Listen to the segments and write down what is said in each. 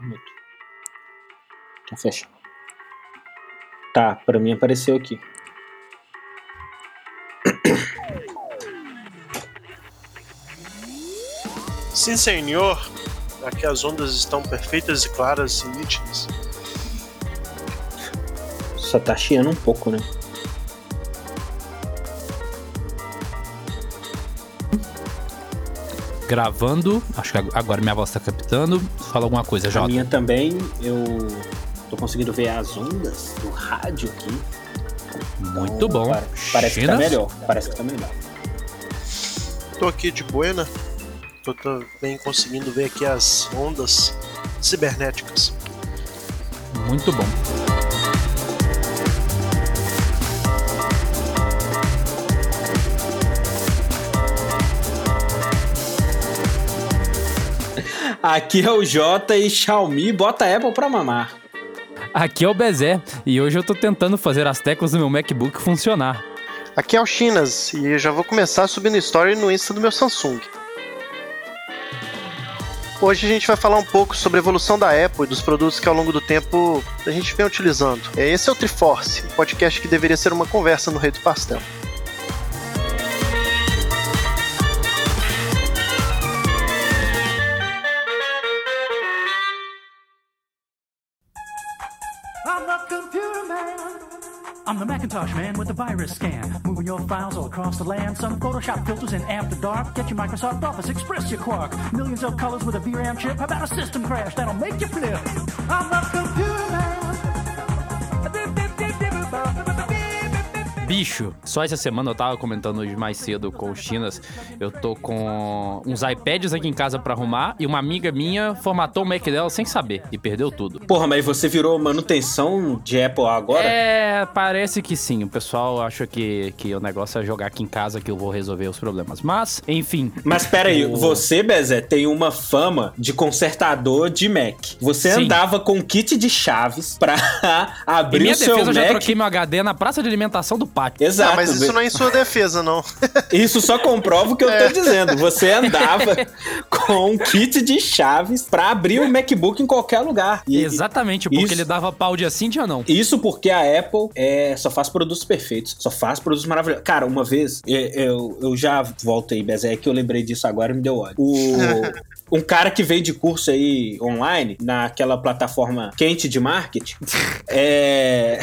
Mudo. Então fecha. Tá, pra mim apareceu aqui. Sim, senhor. Aqui as ondas estão perfeitas e claras e nítidas. Só tá chiando um pouco, né? Gravando. Acho que agora minha voz tá captando. Fala alguma coisa, A Jota. minha também, eu tô conseguindo ver as ondas do rádio aqui. Muito Então, bom. pa- Parece que tá melhor. Parece que tá melhor. Tô aqui de buena. Tô também conseguindo ver aqui as ondas cibernéticas. Muito bom. Aqui é o Jota e Xiaomi bota a Apple pra mamar. Aqui é o Bezé e hoje eu tô tentando fazer as teclas do meu MacBook funcionar. Aqui é o Chinas e eu já vou começar subindo story no Insta do meu Samsung. Hoje a gente vai falar um pouco sobre a evolução da Apple e dos produtos que ao longo do tempo a gente vem utilizando. É, Esse é o Triforce, um podcast que deveria ser uma conversa no Rei do Pastel. I'm the Macintosh man with the virus scan. Moving your files all across the land. Some Photoshop filters in After Dark. Get your Microsoft Office Express, your Quark. Millions of colors with a VRAM chip. How about a system crash that'll make you flip? I'm the computer Bicho, só essa semana eu tava comentando hoje mais cedo com o Chinas. Eu tô com uns iPads aqui em casa pra arrumar e uma amiga minha formatou o Mac dela sem saber e perdeu tudo. Porra, mas você virou manutenção de Apple agora? É, parece que sim. O pessoal acha que, que o negócio é jogar aqui em casa que eu vou resolver os problemas. Mas, enfim. Mas pera aí, O- você, Bezé, tem uma fama de consertador de Mac. Você Sim. andava com kit de chaves pra abrir o seu defesa, eu já Mac. troquei meu HD na praça de alimentação do pátio. Exato. Ah, mas isso não é em sua defesa, não. Isso só comprova o que eu tô dizendo. Você andava com um kit de chaves pra abrir o MacBook em qualquer lugar. E- Exatamente, porque isso- ele dava pau dia sim, dia não. Isso porque a Apple é, só faz produtos perfeitos, só faz produtos maravilhosos. Cara, uma vez, eu, eu, eu já voltei, Bezé, que eu lembrei disso agora e me deu ódio. O, um cara que veio de curso aí online, naquela plataforma quente de marketing, é.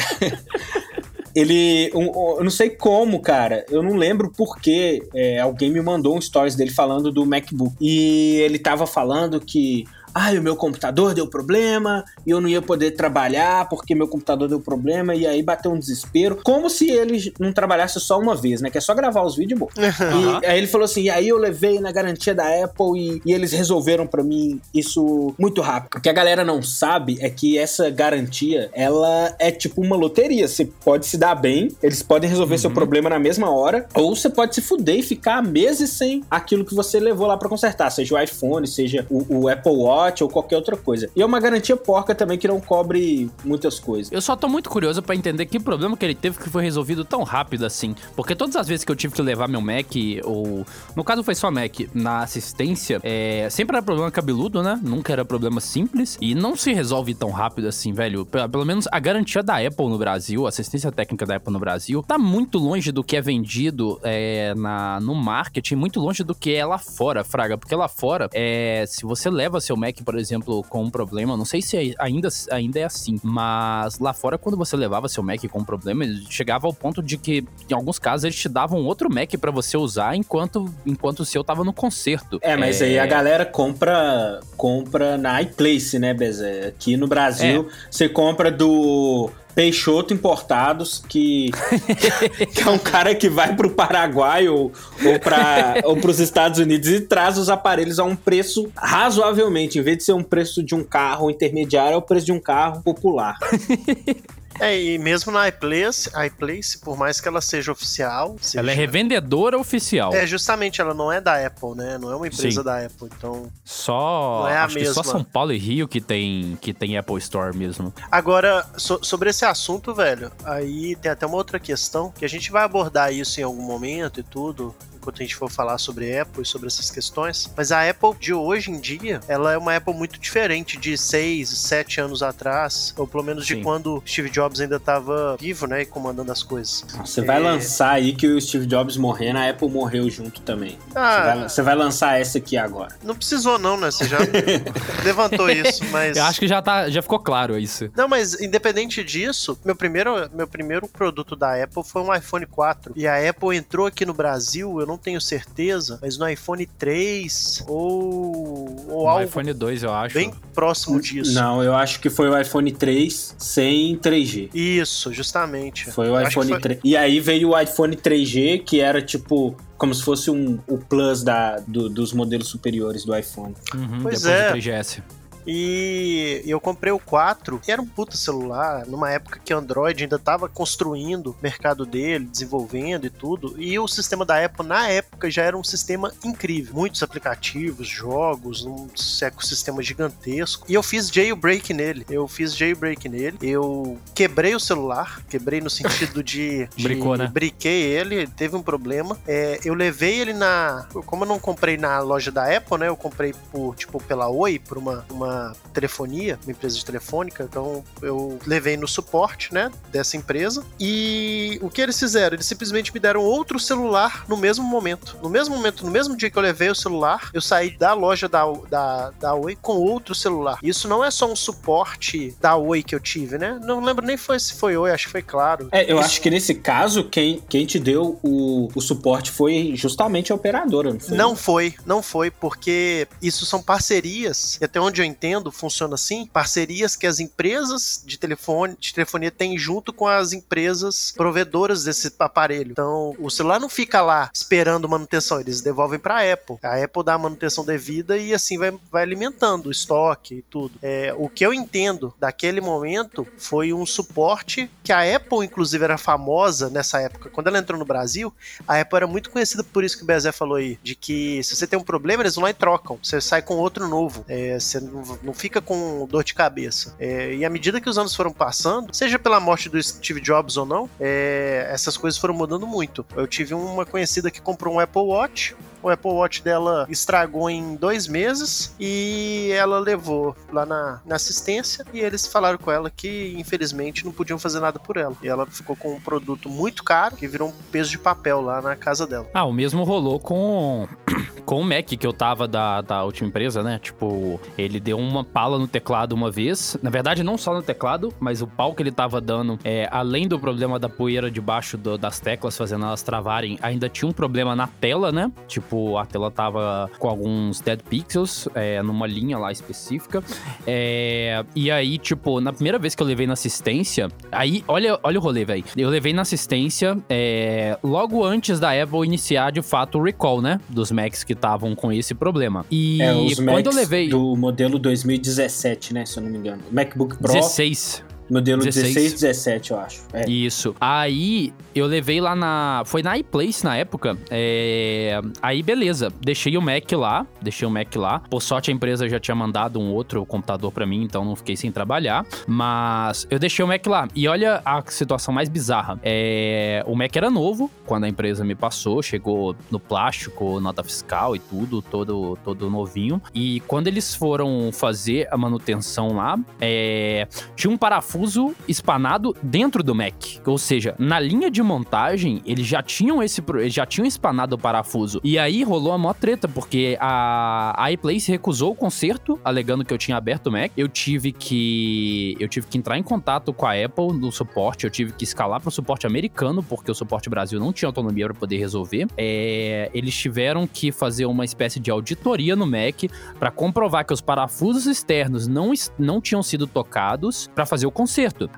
Ele. um- eu não sei como, cara. Eu não lembro porque alguém me mandou um stories dele falando do MacBook. E ele tava falando que. Ai, o meu computador deu problema e eu não ia poder trabalhar porque meu computador deu problema e aí bateu um desespero. Como se ele não trabalhasse só uma vez, né? Que é só gravar os vídeos, bom. Aham. E aí ele falou assim: e aí eu levei na garantia da Apple e, e eles resolveram pra mim isso muito rápido. O que a galera não sabe é que essa garantia, ela é tipo uma loteria. Você pode se dar bem, eles podem resolver seu problema na mesma hora, ou você pode se fuder e ficar meses sem aquilo que você levou lá pra consertar, seja o iPhone, seja o, o Apple Watch ou qualquer outra coisa. E é uma garantia porca também que não cobre muitas coisas. Eu só tô muito curioso pra entender que problema que ele teve que foi resolvido tão rápido assim. Porque todas as vezes que eu tive que levar meu Mac, ou. No caso foi só Mac, na assistência, é, sempre era problema cabeludo, né? Nunca era problema simples. E não se resolve tão rápido assim, velho. Pe- Pelo menos a garantia da Apple no Brasil, a assistência técnica da Apple no Brasil, tá muito longe do que é vendido é, na, no marketing, muito longe do que é lá fora, Fraga. Porque lá fora, é, se você leva seu Mac, por exemplo, com um problema, não sei se ainda, ainda é assim, mas lá fora, quando você levava seu Mac com um problema, ele chegava ao ponto de que, em alguns casos, eles te davam outro Mac pra você usar enquanto, enquanto o seu tava no conserto. É, mas aí a galera compra compra na iPlace, né, Bezé? Aqui no Brasil, você compra do Peixoto Importados, que, que é um cara que vai pro Paraguai ou, ou, pra, ou pros Estados Unidos e traz os aparelhos a um preço razoavelmente. Em vez de ser um preço de um carro intermediário, é o preço de um carro popular. É, e mesmo na iPlace, a iPlace, por mais que ela seja oficial, seja, Ela é revendedora oficial. É, justamente, ela não é da Apple, né? Não é uma empresa Sim. da Apple. Então, Só. Não é a acho que só mesma. São Paulo e Rio que tem, que tem Apple Store mesmo. Agora, so- sobre esse assunto, velho, aí tem até uma outra questão, que a gente vai abordar isso em algum momento e tudo, enquanto a gente for falar sobre Apple e sobre essas questões. Mas a Apple de hoje em dia, ela é uma Apple muito diferente de 6, 7 anos atrás, ou pelo menos de Sim. quando Steve Jobs ainda estava vivo, né, e comandando as coisas. Você vai É. lançar aí que o Steve Jobs morrendo, a Apple morreu junto também. Você, Ah, vai, você vai lançar essa aqui agora. não precisou não, né? Você já levantou isso, mas Eu acho que já, tá, já ficou claro isso. Não, mas independente disso, meu primeiro, meu primeiro produto da Apple foi um iPhone 4. E a Apple entrou aqui no Brasil, eu não tenho certeza, mas no iPhone 3 ou, ou O algo iPhone 2, eu acho. bem próximo disso. Não, eu acho que foi o iPhone 3 sem 3G. Isso, justamente. Foi o Eu iPhone foi- 3. E aí veio o iPhone 3G, que era tipo. Como se fosse um, o Plus da, do- dos modelos superiores do iPhone. Uhum, Pois depois é. do 3GS. E eu comprei o 4, e era um puta celular, numa época que o Android ainda tava construindo o mercado dele, desenvolvendo e tudo. E o sistema da Apple, na época, já era um sistema incrível. Muitos aplicativos, jogos, um ecossistema gigantesco. E eu fiz jailbreak nele. Eu fiz jailbreak nele. Eu quebrei o celular, quebrei no sentido de. de Bricou, né? Briquei ele, teve um problema. É, eu levei ele na. Como eu não comprei na loja da Apple, né? Eu comprei por, tipo, pela Oi, por uma, uma telefonia, uma empresa de telefônica. Então eu levei no suporte, né? Dessa empresa. E o que eles fizeram? Eles simplesmente me deram outro celular no mesmo momento. No mesmo momento, no mesmo dia que eu levei o celular, eu saí da loja da, da, da Oi com outro celular. Isso não é só um suporte da Oi que eu tive, né? Não lembro nem foi, se foi Oi, acho que foi claro. É, eu Isso- acho que nesse caso, quem, quem te deu o, o suporte foi justamente a operadora, não foi? Não foi, não foi, porque isso são parcerias, e até onde eu entendo, funciona assim, parcerias que as empresas de telefone, de telefonia têm junto com as empresas provedoras desse aparelho. Então, o celular não fica lá esperando manutenção, eles devolvem para a Apple. A Apple dá a manutenção devida e assim vai, vai alimentando o estoque e tudo. É, o que eu entendo daquele momento foi um suporte que a Apple, inclusive, era famosa nessa época. Quando ela entrou no Brasil, a Apple era muito conhecida por isso que o Bezé falou aí, de que se você tem um problema, eles vão lá e trocam. Você sai com outro novo. É, você não, não fica com dor de cabeça. É, e à medida que os anos foram passando, seja pela morte do Steve Jobs ou não, é, essas coisas foram mudando muito. Eu tive uma conhecida que comprou um Apple Watch. O Apple Watch dela estragou em dois meses e ela levou lá na, na assistência e eles falaram com ela que infelizmente não podiam fazer nada por ela. E ela ficou com um produto muito caro que virou um peso de papel lá na casa dela. Ah, o mesmo rolou com, com o Mac que eu tava da, da última empresa, né? Tipo, ele deu uma pala no teclado uma vez. Na verdade, não só no teclado, mas o pau que ele tava dando, é, além do problema da poeira debaixo do- das teclas, fazendo elas travarem, ainda tinha um problema na tela, né? Tipo, a tela tava com alguns dead pixels, é, numa linha lá específica. É, e aí, tipo, na primeira vez que eu levei na assistência, aí, olha, olha o rolê, velho. Eu levei na assistência é, logo antes da Apple iniciar, de fato, o recall, né? Dos Macs que estavam com esse problema. E É, os quando Macs eu levei. do modelo 2017, né? Se eu não me engano. MacBook Pro, 16. Modelo 16. 16, 17, eu acho. É. Isso. Aí eu levei lá na. Foi na iPlace na época. É... Aí beleza. Deixei o Mac lá. Deixei o Mac lá. Por sorte a empresa já tinha mandado um outro computador pra mim, então não fiquei sem trabalhar. Mas eu deixei o Mac lá. E olha a situação mais bizarra. É... O Mac era novo quando a empresa me passou. Chegou no plástico, nota fiscal e tudo, todo, todo novinho. E quando eles foram fazer a manutenção lá, é tinha um parafuso espanado dentro do Mac. Ou seja, na linha de montagem, eles já tinham esse eles já tinham espanado o parafuso. E aí rolou a maior treta, porque a, a iPlace recusou o conserto, alegando que eu tinha aberto o Mac. Eu tive que eu tive que entrar em contato com a Apple no suporte, eu tive que escalar para o suporte americano, porque o suporte Brasil não tinha autonomia para poder resolver. É, eles tiveram que fazer uma espécie de auditoria no Mac para comprovar que os parafusos externos não, não tinham sido tocados para fazer o conserto.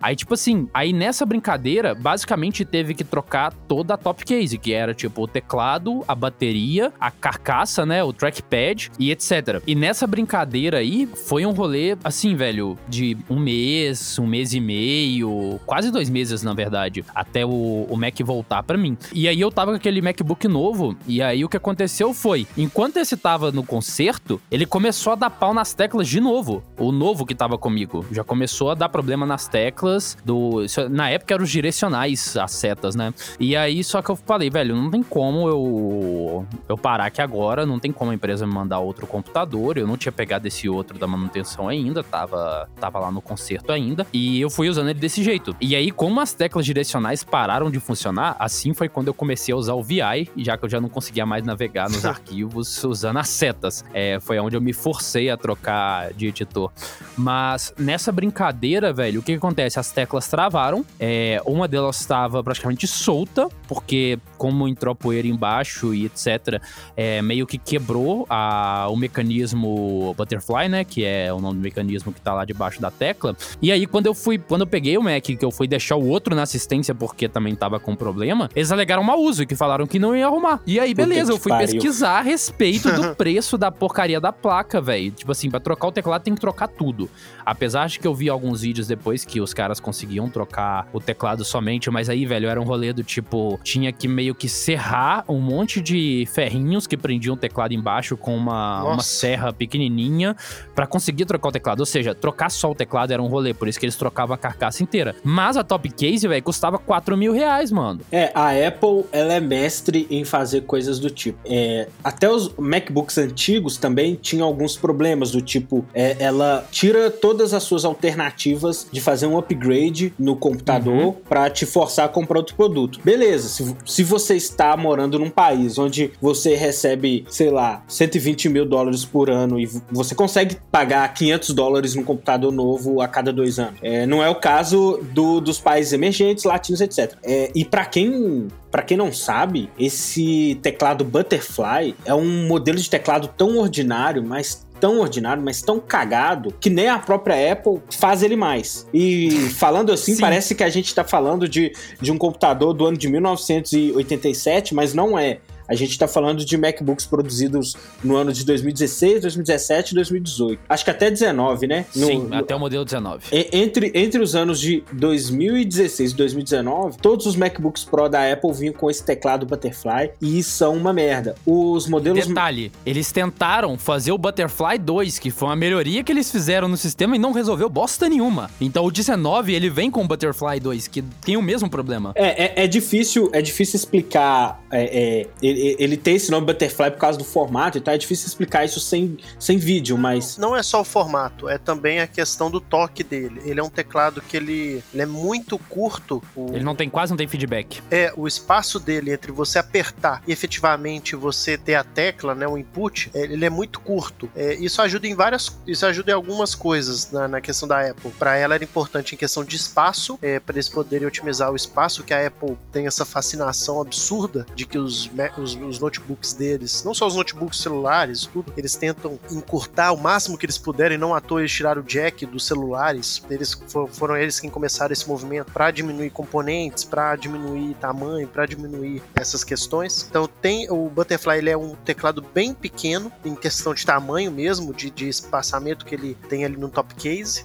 Aí, tipo assim, aí nessa brincadeira, basicamente teve que trocar toda a top case, que era tipo o teclado, a bateria, a carcaça, né, o trackpad e etc. E nessa brincadeira aí, foi um rolê, assim, velho, de um mês, um mês e meio, quase dois meses, na verdade, até o, o Mac voltar pra mim. E aí eu tava com aquele MacBook novo, e aí o que aconteceu foi, enquanto esse tava no concerto, ele começou a dar pau nas teclas de novo. O novo que tava comigo já começou a dar problema nas nas teclas do. Na época eram os direcionais, as setas, né? E aí, só que eu falei, velho, não tem como eu, eu parar aqui agora, não tem como a empresa me mandar outro computador. Eu não tinha pegado esse outro da manutenção ainda, tava, tava lá no conserto ainda. E eu fui usando ele desse jeito. E aí, como as teclas direcionais pararam de funcionar, assim foi quando eu comecei a usar o VI, já que eu já não conseguia mais navegar nos arquivos usando as setas. É, foi onde eu me forcei a trocar de editor. Mas nessa brincadeira, velho, o que, que acontece? As teclas travaram. é, uma delas estava praticamente solta, porque como entrou poeira embaixo e etc., é, meio que quebrou a- o mecanismo butterfly, né? Que é o nome do mecanismo que tá lá debaixo da tecla. E aí, quando eu fui, quando eu peguei o Mac, que eu fui deixar o outro na assistência porque também tava com problema, eles alegaram mau uso e que falaram que não ia arrumar. E aí, beleza, que eu fui pariu. pesquisar a respeito do preço da porcaria da placa, velho. Tipo assim, pra trocar o teclado tem que trocar tudo. Apesar de que eu vi alguns vídeos depois que os caras conseguiam trocar o teclado somente, mas aí, velho, era um rolê do tipo, tinha que meio que serrar um monte de ferrinhos que prendiam o teclado embaixo com uma, uma serra pequenininha pra conseguir trocar o teclado. Ou seja, trocar só o teclado era um rolê, por isso que eles trocavam a carcaça inteira. Mas a Top Case, velho, custava 4 mil reais, mano. É, a Apple, ela é mestre em fazer coisas do tipo. É, até os MacBooks antigos também tinham alguns problemas do tipo, é, ela tira todas as suas alternativas de fazer um upgrade no computador pra te forçar a comprar outro produto. Beleza, se, se você está morando num país onde você recebe, sei lá, 120 mil dólares por ano e você consegue pagar 500 dólares num computador novo a cada dois anos. É, não é o caso do- dos países emergentes, latinos, etc. É, e pra quem Pra quem não sabe, esse teclado Butterfly é um modelo de teclado tão ordinário, mas tão ordinário, mas tão cagado, que nem a própria Apple faz ele mais. E falando assim, Sim. parece que a gente tá falando de, de um computador do ano de 1987, mas não é. A gente tá falando de MacBooks produzidos no ano de 2016, 2017 e 2018. Acho que até 19, né? No- Sim, no- até o modelo 19. e- Entre, entre os anos de 2016 e 2019, todos os MacBooks Pro da Apple vinham com esse teclado Butterfly e são uma merda. Os modelos. Detalhe, eles tentaram fazer o Butterfly 2, que foi uma melhoria que eles fizeram no sistema e não resolveu bosta nenhuma. Então o 19, ele vem com o Butterfly 2, que tem o mesmo problema. É, é, é difícil, é difícil explicar. É, é, ele, ele tem esse nome Butterfly por causa do formato e tal. É difícil explicar isso sem, sem vídeo, mas. Não é só o formato, é também a questão do toque dele. Ele é um teclado que ele, ele é muito curto. O, Ele não tem quase não tem feedback. é o espaço dele entre você apertar e efetivamente você ter a tecla, né, o input, é, ele é muito curto. É, isso ajuda em várias, isso ajuda em algumas coisas na, na questão da Apple. Para ela era importante em questão de espaço, é, para eles poderem otimizar o espaço, que a Apple tem essa fascinação absurda de que os, os, os notebooks deles, não só os notebooks celulares, tudo, eles tentam encurtar o máximo que eles puderem. Não à toa eles tiraram o jack dos celulares. Eles fo- foram eles quem começaram esse movimento para diminuir componentes, para diminuir tamanho, para diminuir essas questões. Então tem o Butterfly, ele é um teclado bem pequeno em questão de tamanho mesmo, de, de espaçamento que ele tem ali no top case.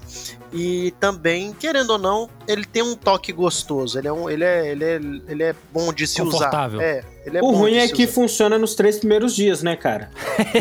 E também, querendo ou não, ele tem um toque gostoso. Ele é, um, ele é, ele é, ele é bom de se usar. Confortável. É, ele é o bom ruim de é se que usar. funciona nos três primeiros dias, né, cara?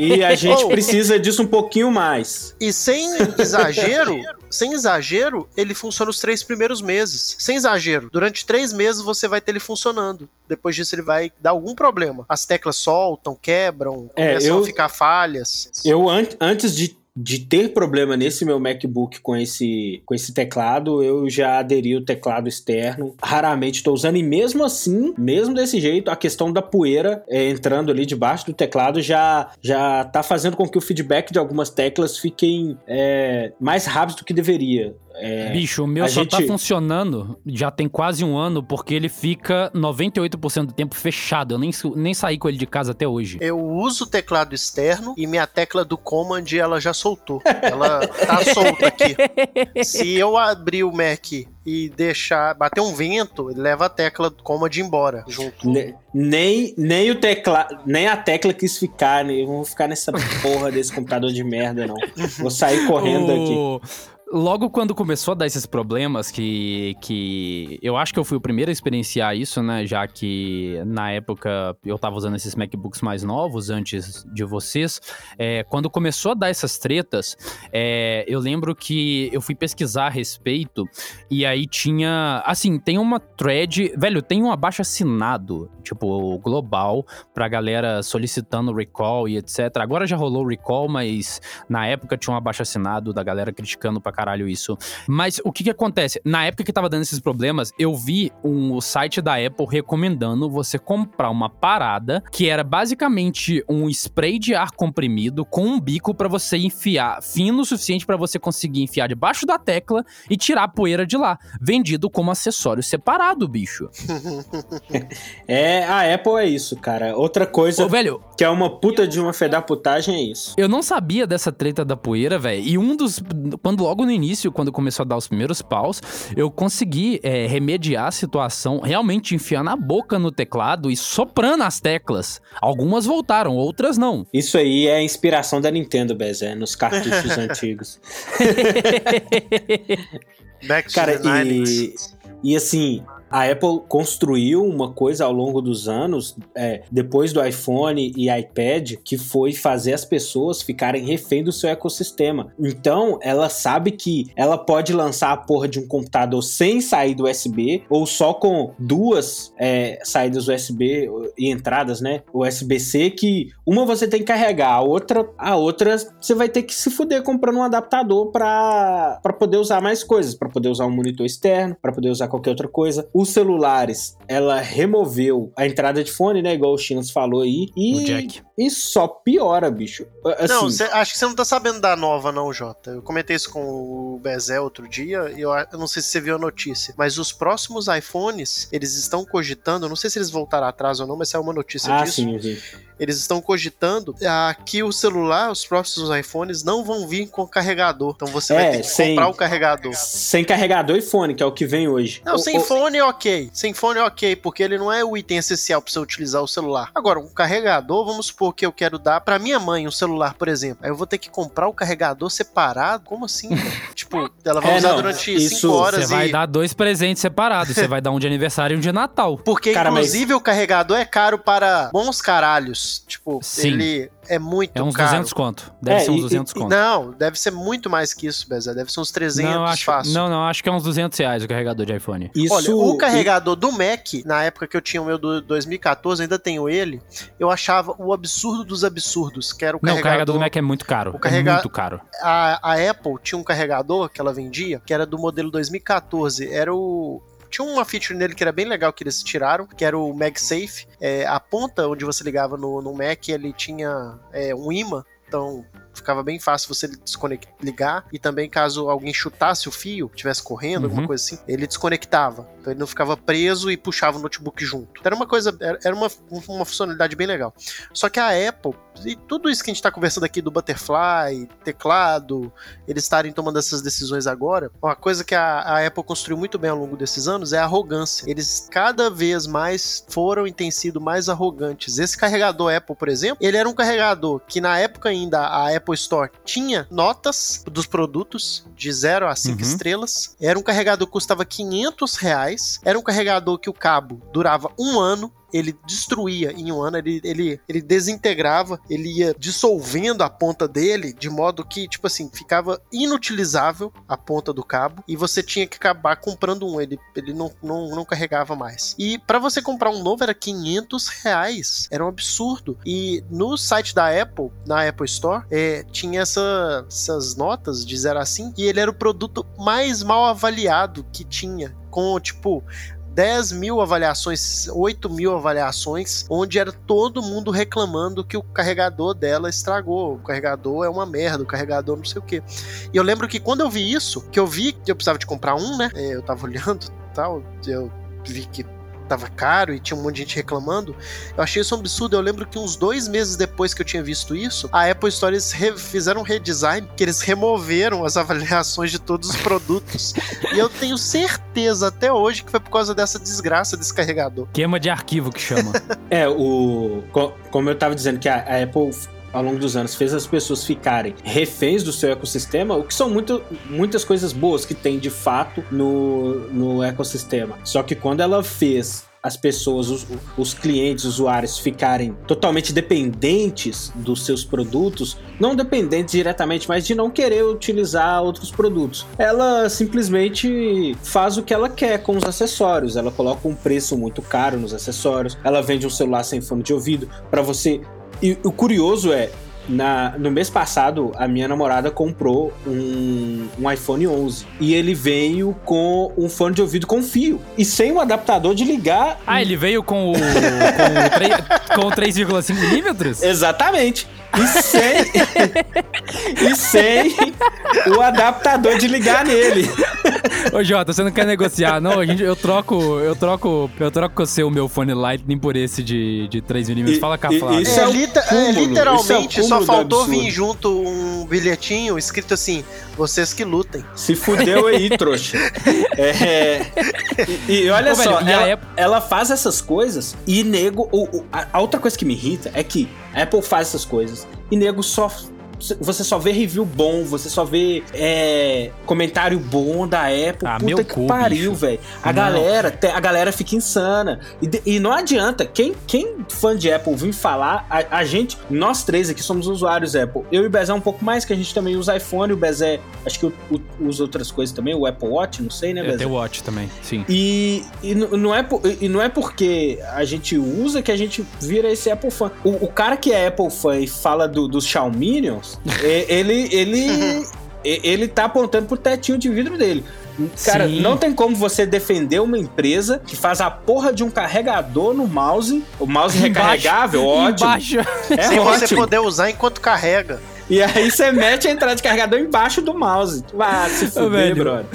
E a gente Oh. precisa disso um pouquinho mais. E sem exagero, sem exagero, ele funciona os três primeiros meses. Sem exagero. Durante três meses você vai ter ele funcionando. Depois disso ele vai dar algum problema. As teclas soltam, quebram, É, começam eu- a ficar falhas. Eu, an- antes de, de ter problema nesse meu MacBook com esse, com esse teclado, eu já aderi o teclado externo. Raramente estou usando, e mesmo assim, mesmo desse jeito, a questão da poeira é, entrando ali debaixo do teclado já, já tá fazendo com que o feedback de algumas teclas fiquem é, mais rápido do que deveria. É, Bicho, o meu só tá gente- funcionando já tem quase um ano, porque ele fica 98% do tempo fechado. Eu nem, nem saí com ele de casa até hoje. Eu uso o teclado externo e minha tecla do Command ela já soltou. Ela tá solta aqui. Se eu abrir o Mac e deixar bater um vento, ele leva a tecla do Command embora junto. Ne- Nem, nem o teclado, nem a tecla quis ficar, né? Eu não vou ficar nessa porra desse computador de merda, não. Vou sair correndo aqui. Logo quando começou a dar esses problemas, que, que eu acho que eu fui o primeiro a experienciar isso, né? Já que na época eu tava usando esses MacBooks mais novos antes de vocês. É, quando começou a dar essas tretas, é, eu lembro que eu fui pesquisar a respeito e aí tinha. Assim, tem uma thread. Velho, tem um abaixo assinado, tipo, global, pra galera solicitando recall e etc. Agora já rolou recall, mas na época tinha um abaixo assinado da galera criticando pra caralho isso. Mas o que que acontece? Na época que tava dando esses problemas, eu vi um, o site da Apple recomendando você comprar uma parada que era basicamente um spray de ar comprimido com um bico pra você enfiar, fino o suficiente pra você conseguir enfiar debaixo da tecla e tirar a poeira de lá. Vendido como acessório separado, bicho. É, a Apple é isso, cara. Outra coisa Ô, velho, que é uma puta de uma fedaputagem é isso. Eu não sabia dessa treta da poeira, velho. E um dos. Quando logo no início, quando começou a dar os primeiros paus, eu consegui é, remediar a situação, realmente enfiando a boca no teclado e soprando as teclas. Algumas voltaram, outras não. Isso aí é a inspiração da Nintendo, Bezé, nos cartuchos antigos. Back to Cara, the 90s. e, e assim, a Apple construiu uma coisa ao longo dos anos, é, depois do iPhone e iPad, que foi fazer as pessoas ficarem refém do seu ecossistema. Então, ela sabe que ela pode lançar a porra de um computador sem saída USB, ou só com duas é, saídas USB e entradas, né? USB-C, que uma você tem que carregar, a outra, a outra você vai ter que se fuder comprando um adaptador para poder usar mais coisas, para poder usar um monitor externo, para poder usar qualquer outra coisa. Os celulares, ela removeu a entrada de fone, né? Igual o Chinos falou aí. E, O jack. E só piora, bicho. Assim, Não, cê- acho que você não tá sabendo da nova, não, Jota. Eu comentei isso com o Bezé outro dia e eu, eu não sei se você viu a notícia. Mas os próximos iPhones, eles estão cogitando, não sei se eles voltaram atrás ou não, mas saiu uma notícia ah, disso. sim, sim. Eles estão cogitando ah, que o celular, os próximos iPhones, não vão vir com carregador. Então você É, vai ter que sem- comprar o carregador. Sem carregador e fone, que é o que vem hoje. Não, O- sem o- fone é ok. Sem fone é ok, porque ele não é o item essencial pra você utilizar o celular. Agora, um carregador, vamos supor que eu quero dar pra minha mãe um celular, por exemplo. Aí eu vou ter que comprar o carregador separado? Como assim? tipo, ela vai É, usar não, durante isso- 5 horas Você vai e. dar dois presentes separados. Você vai dar um de aniversário e um de Natal. Porque, Cara, mas- inclusive, o carregador é caro para bons caralhos. Tipo, Sim. ele é muito É uns caro. 200 conto. Deve É, ser uns e- 200 e- conto. Não, deve ser muito mais que isso, Bezé. Deve ser uns 300 não, acho, fácil. não, não, acho que é uns 200 reais o carregador de iPhone. Isso, Olha, o carregador do Mac, na época que eu tinha o meu do 2014, ainda tenho ele, eu achava o absurdo dos absurdos, que era o Não, o carregador... carregador do Mac é muito caro. o carrega- É muito caro. a, a Apple tinha um carregador que ela vendia, que era do modelo 2014, era o... Tinha uma feature nele que era bem legal que eles tiraram, que era o MagSafe. É, a ponta onde você ligava no, no Mac, ele tinha é, um imã, então ficava bem fácil você desconect- ligar e também caso alguém chutasse o fio, estivesse correndo, alguma Uhum. coisa assim, ele desconectava. Então ele não ficava preso e puxava o notebook junto. Era uma coisa, era uma, uma funcionalidade bem legal. Só que a Apple, e tudo isso que a gente tá conversando aqui do Butterfly, teclado, eles estarem tomando essas decisões agora, uma coisa que a, a Apple construiu muito bem ao longo desses anos é a arrogância. Eles cada vez mais foram e têm sido mais arrogantes. Esse carregador Apple, por exemplo, ele era um carregador que na época ainda a Apple Store tinha notas dos produtos de 0 a 5 Uhum. estrelas. Era um carregador que custava 500 reais. Era um carregador que o cabo durava um ano ele destruía em um ano, ele, ele, ele desintegrava, ele ia dissolvendo a ponta dele, de modo que, tipo assim, ficava inutilizável a ponta do cabo, e você tinha que acabar comprando um, ele, ele não, não, não carregava mais. E para você comprar um novo era 500 reais, era um absurdo. E no site da Apple, na Apple Store, é, tinha essa- essas notas de 0 a 5, e ele era o produto mais mal avaliado que tinha, com, tipo, 10 mil avaliações, 8 mil avaliações, onde era todo mundo reclamando que o carregador dela estragou. O carregador é uma merda, o carregador não sei o que. E eu lembro que quando eu vi isso, que eu vi que eu precisava de comprar um, né? é, Eu tava olhando tal, eu vi que tava caro e tinha um monte de gente reclamando. Eu achei isso um absurdo. Eu lembro que uns dois meses depois que eu tinha visto isso, a Apple Store eles fizeram um redesign que eles removeram as avaliações de todos os produtos. e eu tenho certeza até hoje que foi por causa dessa desgraça desse carregador. Queima de arquivo que chama. É, o. co- Como eu tava dizendo, que a Apple ao longo dos anos fez as pessoas ficarem reféns do seu ecossistema, o que são muito, muitas coisas boas que tem de fato no, no ecossistema. Só que quando ela fez as pessoas, os, os clientes, usuários ficarem totalmente dependentes dos seus produtos, não dependentes diretamente, mas de não querer utilizar outros produtos. Ela simplesmente faz o que ela quer com os acessórios. Ela coloca um preço muito caro nos acessórios. Ela vende um celular sem fone de ouvido para você. E o curioso é, na, no mês passado, a minha namorada comprou um, um, iPhone 11 e ele veio com um fone de ouvido com fio e sem um adaptador de ligar. Ah, ele veio com o, com o 3,5 milímetros? Exatamente. E sem, e sem o adaptador de ligar nele. Ô Jota, você não quer negociar, não? A gente, eu troco, eu troco, eu troco com o meu fone Lightning por esse de, de 3mm. Fala com a Flávia. Isso é, é, é literalmente, é só faltou vir junto um bilhetinho escrito assim, vocês que lutem. Se fudeu aí, trouxa. É, e, e, olha Ô, só, velho, ela, Apple... ela, faz essas coisas e nego... O, o, a outra coisa que me irrita é que a Apple faz essas coisas e nego só você só vê review bom, você só vê é, comentário bom da Apple. Ah, Puta que cu, pariu, velho. A galera, a galera fica insana. E, e, não adianta, quem, quem fã de Apple vir falar, a, a, gente, nós três aqui somos usuários Apple. Eu e o Bezé um pouco mais, que a gente também usa iPhone, o Bezé, acho que usa outras coisas também, o Apple Watch, não sei, né, Bezé? O Watch também, sim. E, e, não é, e não é porque a gente usa que a gente vira esse Apple fã. O, o cara que é Apple fã e fala do, dos Xiaominions, ele, ele, ele tá apontando pro tetinho de vidro dele. Cara, Sim. não tem como você defender uma empresa que faz a porra de um carregador no mouse, o mouse embaixo, recarregável, ótimo. Embaixo. É Sem ótimo. você poder usar enquanto carrega. E aí você mete a entrada de carregador embaixo do mouse. Ah, se fuder, brother.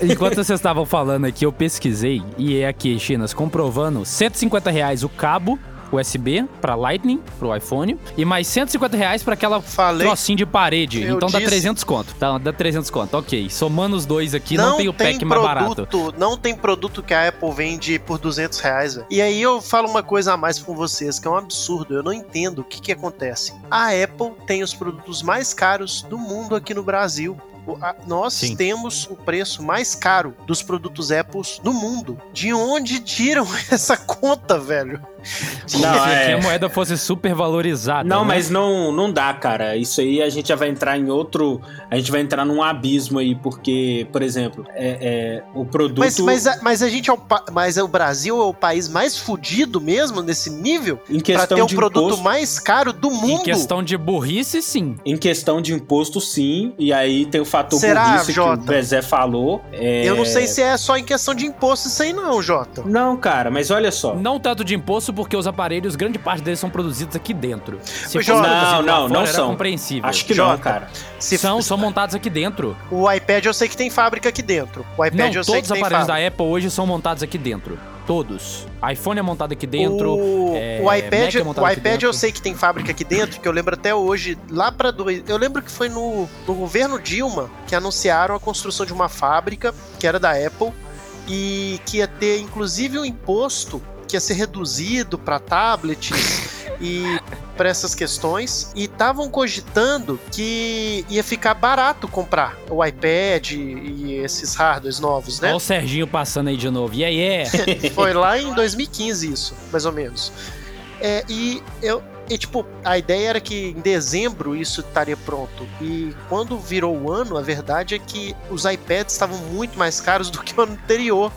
Enquanto vocês estavam falando aqui, eu pesquisei e é aqui, Chinas, comprovando 150 reais o cabo USB para Lightning, pro iPhone, e mais 150 reais pra aquela Falei. trocinho de parede. Eu então disse. dá 300 conto. Tá, dá 300 conto, ok. Somando os dois aqui, não, não tem o tem pack produto, mais barato. Não tem produto que a Apple vende por 200 reais, véio. E aí eu falo uma coisa a mais com vocês, que é um absurdo. Eu não entendo o que que acontece. A Apple tem os produtos mais caros do mundo aqui no Brasil nós Sim. temos o preço mais caro dos produtos Apple no mundo. De onde tiram essa conta, velho? Não, é... que a moeda fosse super valorizada. Não, né? mas não, não dá, cara. Isso aí a gente já vai entrar em outro. A gente vai entrar num abismo aí, porque, por exemplo, é, é o produto. Mas, mas, a, mas a gente é o, mas o Brasil é o país mais fudido mesmo nesse nível? Em questão pra ter o produto imposto... mais caro do mundo. Em questão de burrice, sim. Em questão de imposto, sim. E aí tem o fator Será, burrice Jota? que o Bezé falou. É... Eu não sei se é só em questão de imposto isso aí, não, Jota. Não, cara, mas olha só. Não tanto de imposto, porque os aparelhos, grande parte deles são produzidos aqui dentro. Se Jota, não, não, não são. compreensível. Acho que Jota, não, cara. Se são, são montados aqui dentro. O iPad eu sei que tem fábrica aqui dentro. O iPad não, eu sei que tem Todos os aparelhos da Apple hoje são montados aqui dentro. Todos. iPhone é montado aqui dentro. O, é, o iPad, é o iPad eu sei que tem fábrica aqui dentro, que eu lembro até hoje, lá para dois. Eu lembro que foi no, no governo Dilma que anunciaram a construção de uma fábrica que era da Apple e que ia ter inclusive um imposto que ia ser reduzido para tablets e para essas questões e estavam cogitando que ia ficar barato comprar o iPad e esses hardwares novos, né? Olha o Serginho passando aí de novo. E aí é. Foi lá em 2015 isso, mais ou menos. É, e eu, e, tipo, a ideia era que em dezembro isso estaria pronto. E quando virou o ano, a verdade é que os iPads estavam muito mais caros do que o ano anterior.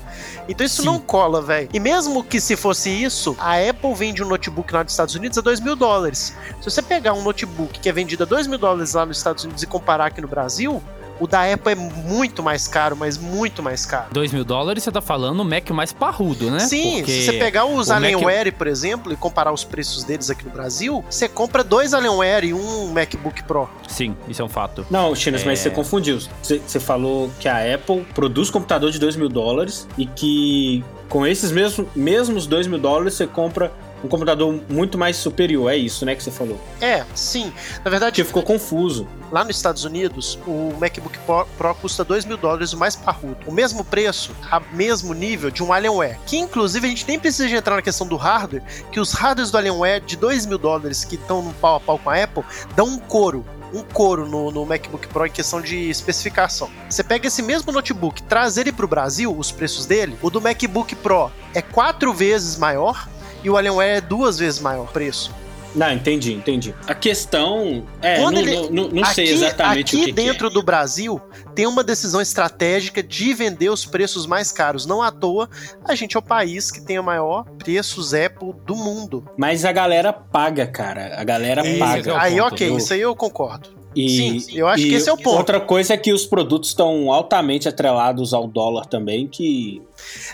Então isso Sim. não cola, velho. E mesmo que se fosse isso, a Apple vende um notebook lá nos Estados Unidos a 2 mil dólares. Se você pegar um notebook que é vendido a 2 mil dólares lá nos Estados Unidos e comparar aqui no Brasil, o da Apple é muito mais caro, mas muito mais caro. 2 mil dólares, você tá falando o Mac mais parrudo, né? Sim, Porque se você pegar os Alienware, Mac... por exemplo, e comparar os preços deles aqui no Brasil, você compra dois Alienware e um MacBook Pro. Sim, isso é um fato. Não, Chinas, é... mas você confundiu. Você, você falou que a Apple produz computador de 2 mil dólares e que com esses mesmos, mesmos 2 mil dólares você compra um computador muito mais superior. É isso, né, que você falou. É, sim. Na verdade, Porque ficou confuso. lá nos Estados Unidos, o MacBook Pro, custa 2 mil dólares o mais parrudo. O mesmo preço, a mesmo nível de um Alienware. Que inclusive a gente nem precisa de entrar na questão do hardware, que os hardwares do Alienware de 2 mil dólares que estão no pau a pau com a Apple dão um couro. Um couro no, no MacBook Pro em questão de especificação. Você pega esse mesmo notebook, traz ele para o Brasil, os preços dele, o do MacBook Pro é quatro vezes maior e o Alienware é duas vezes maior o preço. Não, entendi, entendi. A questão é, Quando não, ele- não, não- não sei aqui, exatamente aqui o que, que dentro é. do Brasil tem uma decisão estratégica de vender os preços mais caros. Não à toa, a gente é o país que tem o maior preços Apple do mundo. Mas a galera paga, cara. A galera paga. é o Aí, ok, isso aí eu concordo. E, Sim, eu acho e que esse é o ponto. Outra coisa é que os produtos estão altamente atrelados ao dólar também, que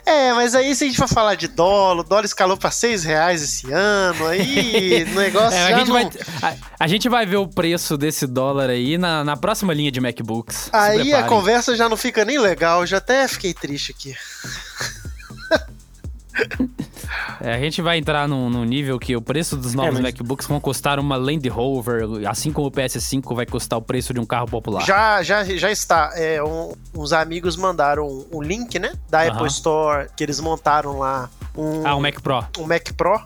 É, mas aí se a gente for falar de dólar, o dólar escalou pra seis reais esse ano, aí o negócio É, já a, gente não... vai, a, a gente vai ver o preço desse dólar aí na, na próxima linha de MacBooks. Aí a conversa já não fica nem legal, eu já até fiquei triste aqui. É, a gente vai entrar num, num nível que o preço dos novos mas- MacBooks vão custar uma Land Rover, assim como o PS5 vai custar o preço de um carro popular. Já, já, já está. É, um- uns amigos mandaram um link, né? Da Aham. Apple Store, que eles montaram lá um, Ah, o Mac Pro. um Mac Pro,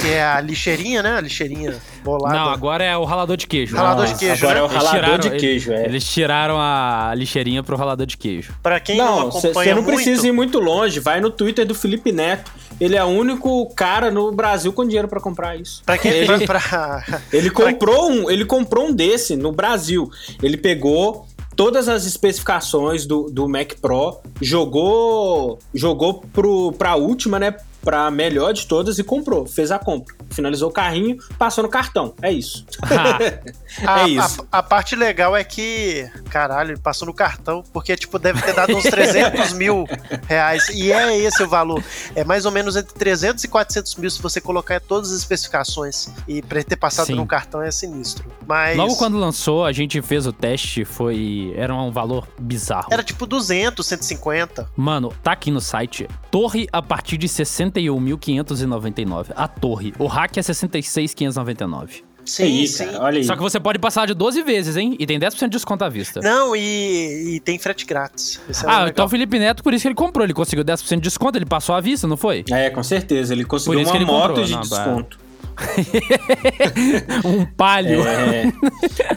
que é a lixeirinha, né? A lixeirinha bolada. Não, agora é o ralador de queijo. Ralador de queijo, Agora né? é o Eles ralador tiraram- de queijo, é. Eles tiraram a lixeirinha pro ralador de queijo. Pra quem não, Não, você acompanha não muito, precisa ir muito longe. Vai no Twitter do Felipe Neto. Ele é o único cara no Brasil com dinheiro pra comprar isso. Pra quem Ele, pra- ele comprou um, ele comprou um desse no Brasil. Ele pegou todas as especificações do, do Mac Pro, jogou jogou pro, pra última, né? Pra melhor de todas e comprou. Fez a compra. Finalizou o carrinho, passou no cartão. É isso. a, é isso. A, a parte legal é que, caralho, passou no cartão, porque, tipo, deve ter dado uns 300 mil reais. E é esse o valor. É mais ou menos entre 300 e 400 mil se você colocar todas as especificações. E pra ele ter passado Sim. no cartão é sinistro. Mas. Logo quando lançou, a gente fez o teste, foi. Era um valor bizarro. Era tipo 200, 150. Mano, tá aqui no site. Torre a partir de 61.599. A torre. O hack é 66.599. Sim, sim. cara, olha aí. Só que você pode passar de 12 vezes, hein? E tem 10% de desconto à vista. Não, e, e tem frete grátis. Isso é Ah, legal. então o Felipe Neto, por isso que ele comprou. Ele conseguiu 10% de desconto, ele passou à vista, não foi? É, com certeza. Ele conseguiu uma ele moto comprou, de não, desconto. um palio. É,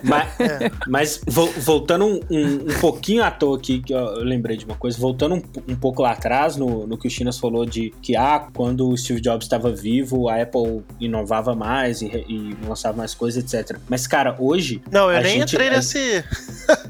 mas, mas vo- voltando um, um- um pouquinho à toa aqui, que eu, lembrei de uma coisa, voltando um, um pouco lá atrás, no, no que o Chinas falou de que ah, quando o Steve Jobs estava vivo, a Apple inovava mais e, e lançava mais coisas, etc. Mas, cara, hoje. Não, eu a nem gente- entrei a- nesse.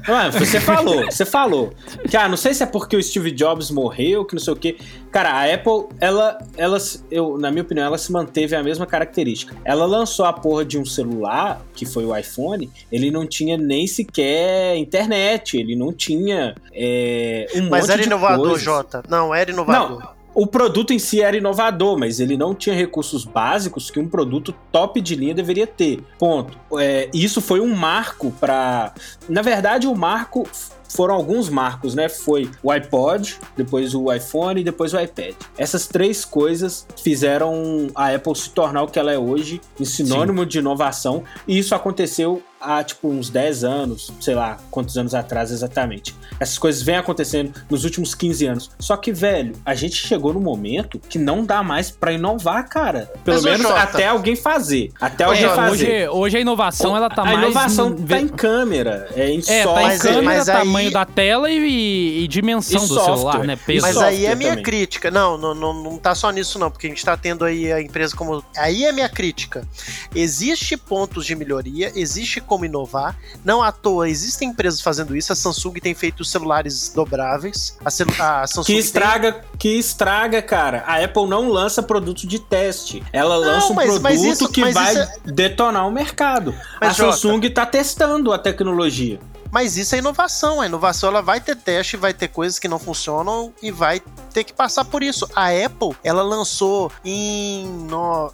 Mano, você falou, você falou. Que, ah, não sei se é porque o Steve Jobs morreu, que não sei o quê. Cara, a Apple, ela, ela, eu, na minha opinião, ela se manteve a mesma característica. Ela lançou a porra de um celular, que foi o iPhone, ele não tinha nem sequer internet, ele não tinha é, um Mas monte era inovador, coisas. Jota. Não, era inovador. Não, o produto em si era inovador, mas ele não tinha recursos básicos que um produto top de linha deveria ter. Ponto. É, isso foi um marco para. Na verdade, o marco foram alguns marcos, né? Foi o iPod, depois o iPhone e depois o iPad. Essas três coisas fizeram a Apple se tornar o que ela é hoje, em sinônimo de inovação, e isso aconteceu há tipo uns 10 anos, sei lá quantos anos atrás exatamente. Essas coisas vêm acontecendo nos últimos 15 anos. Só que, velho, a gente chegou no momento que não dá mais pra inovar, cara. Pelo Mas, menos até alguém fazer. Até alguém fazer. hoje, hoje a inovação, ela tá a mais... inovação no- tá em câmera, é em É, tá software. em Mas- câmera, mas aí- tamanho da tela e, e dimensão E do software. celular, né? Peso. Mas aí é minha também. crítica. Não, não, não, não tá só nisso, não, porque a gente tá tendo aí a empresa como. Aí é minha crítica. Existe pontos de melhoria, existe como inovar. Não à toa, existem empresas fazendo isso. A Samsung tem feito celulares dobráveis. A, celu- a Samsung Que tem- estraga, que estraga, cara. A Apple não lança produto de teste. Ela lança um mas- produto mas isso- que vai isso detonar o mercado. Mas, a Samsung tá testando a tecnologia. Mas isso é inovação. A inovação ela vai ter teste, vai ter coisas que não funcionam e vai ter que passar por isso. A Apple, ela lançou em. No...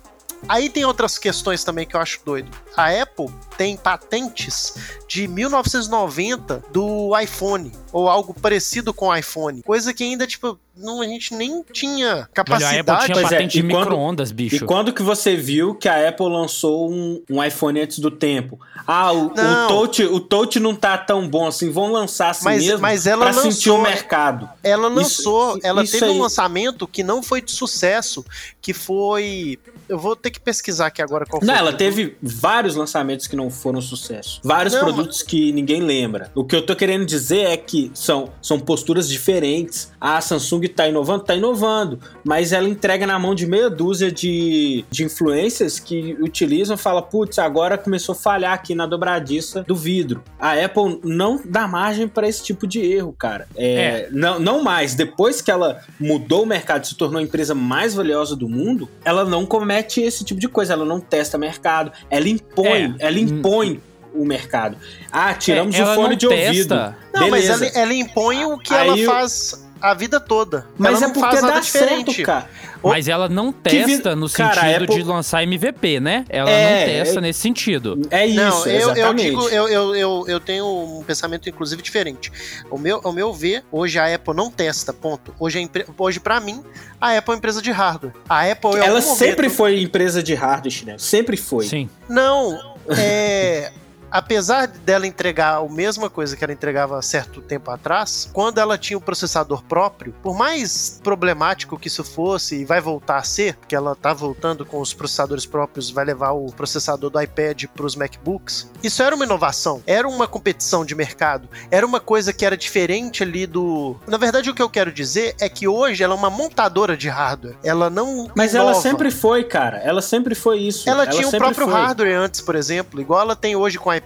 Aí tem outras questões também que eu acho doido. A Apple tem patentes de 1990 do iPhone ou algo parecido com o iPhone, coisa que ainda tipo não, a gente nem tinha capacidade. Velho, a Apple tinha é, patente de e quando- micro-ondas, E bicho. quando que você viu que a Apple lançou um, um iPhone antes do tempo? Ah, o, o, Não. touch, o touch não tá tão bom assim, vão lançar assim Mas- mesmo mas ela pra sentir lançou- o mercado. Ela lançou, Isso- ela isso teve aí. um lançamento que não foi de sucesso, que foi. Eu vou ter que pesquisar aqui agora qual foi. Não, ela teve vários lançamentos que não foram sucesso. Vários Não, produtos que ninguém lembra. O que eu tô querendo dizer é que são, são posturas diferentes. A Samsung tá inovando? Tá inovando. Mas ela entrega na mão de meia dúzia de, de influências que utilizam e fala, putz, agora começou a falhar aqui na dobradiça do vidro. A Apple não dá margem para esse tipo de erro, cara. É, Não, não mais. Depois que ela mudou o mercado e se tornou a empresa mais valiosa do mundo, ela não comete esse tipo de coisa. Ela não testa mercado. Ela impõe, É. ela impõe o mercado. Ah, tiramos É, o fone não de ouvido. testa. Não, mas Beleza. ela, ela impõe o que Aí ela eu- faz a vida toda. Mas ela é não porque faz nada dá diferente. certo, cara. Mas ela não Que vi- testa no Cara, sentido a Apple- de lançar MVP, né? Ela É, não testa é- nesse sentido. É isso, Não, eu, eu exatamente. digo, eu, eu, eu, eu tenho um pensamento inclusive diferente. O meu, ao meu ver, hoje a Apple não testa, ponto. Hoje, a empre... hoje para mim, a Apple é uma empresa de hardware. A Apple em Ela algum momento- sempre foi empresa de hardware, Chinelo. Sempre foi. Sim. Não, é. Apesar dela entregar a mesma coisa que ela entregava há certo tempo atrás, quando ela tinha o processador próprio, por mais problemático que isso fosse, e vai voltar a ser, porque ela tá voltando com os processadores próprios, vai levar o processador do iPad para os MacBooks, isso era uma inovação, era uma competição de mercado, era uma coisa que era diferente ali do. Na verdade, o que eu quero dizer é que hoje ela é uma montadora de hardware, ela não. Mas ela inova. sempre foi, cara. Ela sempre foi isso. Ela, tinha o próprio foi. hardware antes, por exemplo, igual ela tem hoje com o iPad,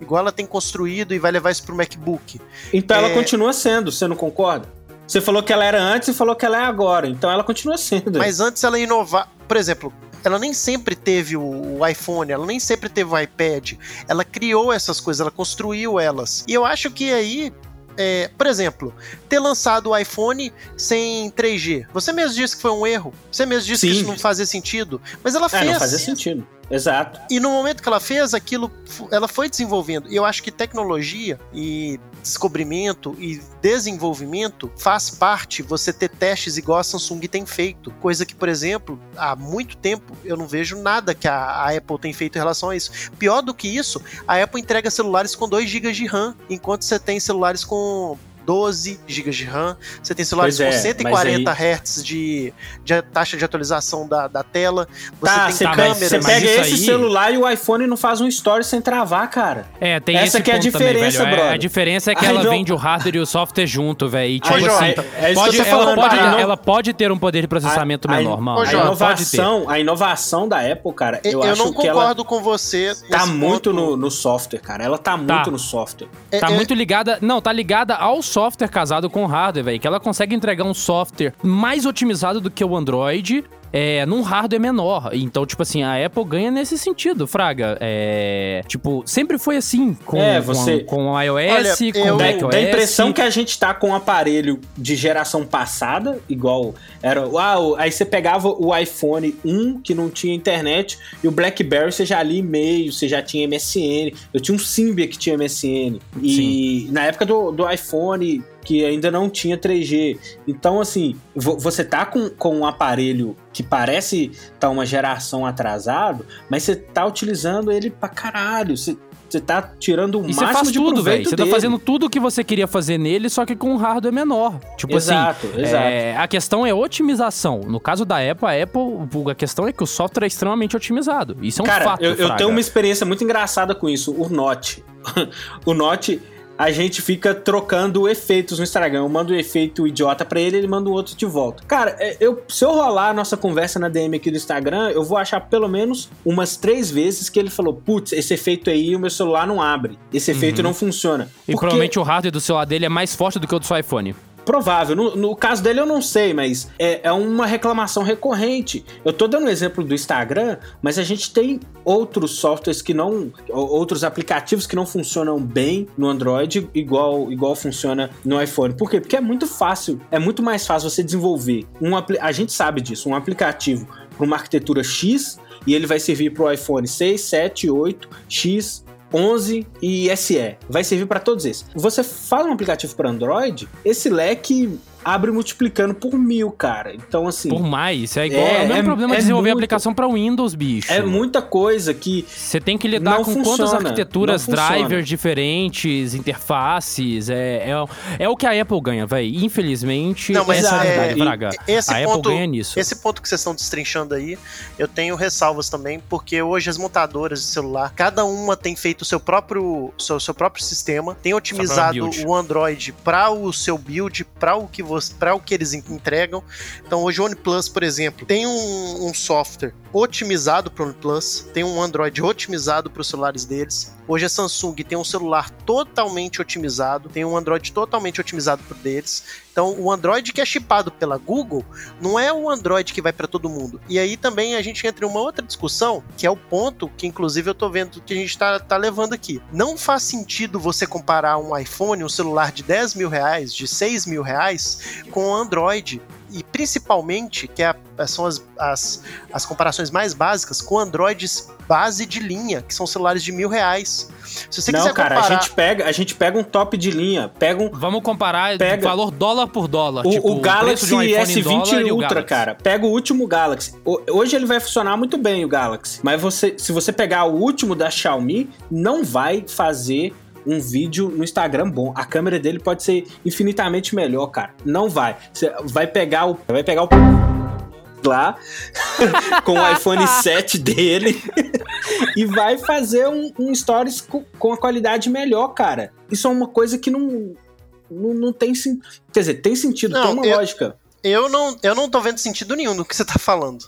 igual ela tem construído e vai levar isso pro MacBook. Então ela É. continua sendo, você não concorda? Você falou que ela era antes e falou que ela é agora. Então ela continua sendo. Mas antes ela inovar, por exemplo, ela nem sempre teve o iPhone, ela nem sempre teve o iPad. Ela criou essas coisas, ela construiu elas. E eu acho que aí é, por exemplo, ter lançado o iPhone sem 3G. Você mesmo disse que foi um erro. Você mesmo disse que Sim. isso não fazia sentido. Mas ela É, fez. não fazia sentido. Exato. E no momento que ela fez aquilo, ela foi desenvolvendo. E eu acho que tecnologia e descobrimento e desenvolvimento faz parte você ter testes igual a Samsung tem feito. Coisa que, por exemplo, há muito tempo eu não vejo nada que a, a Apple tem feito em relação a isso. Pior do que isso, a Apple entrega celulares com 2 GB de RAM, enquanto você tem celulares com 12 GB de RAM, você tem celulares Pois é, com 140 mas Hz de, de taxa de atualização da, da tela, você tá, tem tá, você pega esse aí- celular e o iPhone não faz um story sem travar, cara. É, tem Essa que é a ponto também, diferença, velho. É, brother. A diferença é que Aí ela não- vende o hardware e o software junto, velho. E, tipo Aí, assim, é pode, tô ela, falando, pode, aí não- ela pode ter um poder de processamento A- a- menor, mano. A pode ter. inovação, a inovação da Apple, cara, eu, Eu, acho não que ela concordo com você. tá muito ponto. no, no software, cara. Ela tá, muito no software. É, Tá é, muito ligada. Não, tá ligada ao software casado com hardware, velho. Que ela consegue entregar um software mais otimizado do que o Android. É, num hardware menor. Então, tipo assim, a Apple ganha nesse sentido, Fraga. É. Tipo, sempre foi assim com, É, com- você- com, o iOS, Olha, com eu- o macOS. dá a impressão que a gente tá com um aparelho de geração passada, igual era. Uau, aí você pegava o iPhone 1, que não tinha internet, e o Blackberry você já lia e-mail, você já tinha MSN. Eu tinha um Symbian que tinha MSN. E na época do, do iPhone, que ainda não tinha 3G. Então, assim, vo- você tá com, com um aparelho que parece tá uma geração atrasado, mas você tá utilizando ele pra caralho. Você, você tá tirando o E você máximo faz de tudo, velho. Você tá dele. fazendo tudo o que você queria fazer nele, só que com um hardware menor. Tipo Exato, assim. exato. é, a questão é otimização. No caso da Apple, a Apple, a questão é que o software é extremamente otimizado. Isso é um Cara, fato. eu, eu tenho uma experiência muito engraçada com isso. O Note. o Note, a gente fica trocando efeitos no Instagram. Eu mando um efeito idiota pra ele, ele manda um outro de volta. Cara, é, eu, se eu rolar a nossa conversa na DM aqui do Instagram, eu vou achar pelo menos umas três vezes que ele falou: putz, esse efeito aí o meu celular não abre. Esse efeito não funciona. Uhum. E Porque- provavelmente o hardware do celular dele é mais forte do que o do seu iPhone. Provável. No, no caso dele eu não sei, mas é, é uma reclamação recorrente. Eu tô dando um exemplo do Instagram, mas a gente tem outros softwares que não. ou- outros aplicativos que não funcionam bem no Android, igual, igual funciona no iPhone. Por quê? Porque é muito fácil. É muito mais fácil você desenvolver um A gente sabe disso, um aplicativo para uma arquitetura X e ele vai servir para o iPhone 6, 7, 8, X 11 e SE. Vai servir para todos esses. Você faz um aplicativo para Android, esse leque abre multiplicando por mil, cara. Então, assim. Por mais. É igual. É, É, o mesmo é- problema é de desenvolver muito- aplicação pra Windows, bicho. É muita coisa que. Você tem que lidar com quantas funciona, arquiteturas, não funciona. drivers diferentes, interfaces. É, é, é o que a Apple ganha, velho. Infelizmente, Não, mas essa é a é- verdade, Braga. Esse a ponto, Apple ganha nisso. Esse ponto que vocês estão destrinchando aí, eu tenho ressalvas também, porque hoje as montadoras de celular, cada uma tem feito o seu próprio, seu, seu próprio sistema, tem otimizado o Android para o seu build, para o que você, para o que eles en- entregam. Então hoje o OnePlus, por exemplo, tem um, um software otimizado para o OnePlus, tem um Android otimizado para os celulares deles. Hoje a Samsung tem um celular totalmente otimizado, tem um Android totalmente otimizado para deles. Então, o Android que é chipado pela Google não é o Android que vai para todo mundo. E aí também a gente entra em uma outra discussão, que é o ponto que, inclusive, eu tô vendo que a gente tá, tá levando aqui. Não faz sentido você comparar um iPhone, um celular de 10 mil reais, de 6 mil reais, com o Android. E principalmente, que é a- são as, as, as comparações mais básicas, com Androids base de linha, que são celulares de mil reais. Se você não, quiser cara, comparar... a gente pega, a gente pega um top de linha, pega um Vamos comparar Pega- valor dólar por dólar. O, tipo, o Galaxy um em S20 dólar e o Ultra, cara. Pega o último Galaxy. O- Hoje ele vai funcionar muito bem, o Galaxy. Mas você, se você pegar o último da Xiaomi, não vai fazer um vídeo no Instagram bom. A câmera dele pode ser infinitamente melhor, cara. Não vai. Você vai pegar o. Vai pegar o. Lá com o iPhone 7 dele e vai fazer um, um stories com, com a qualidade melhor, cara. Isso é uma coisa que não, não, não tem sentido. Quer dizer, tem sentido, Não, tem uma eu- lógica. Eu não, eu não tô vendo sentido nenhum no que você tá falando.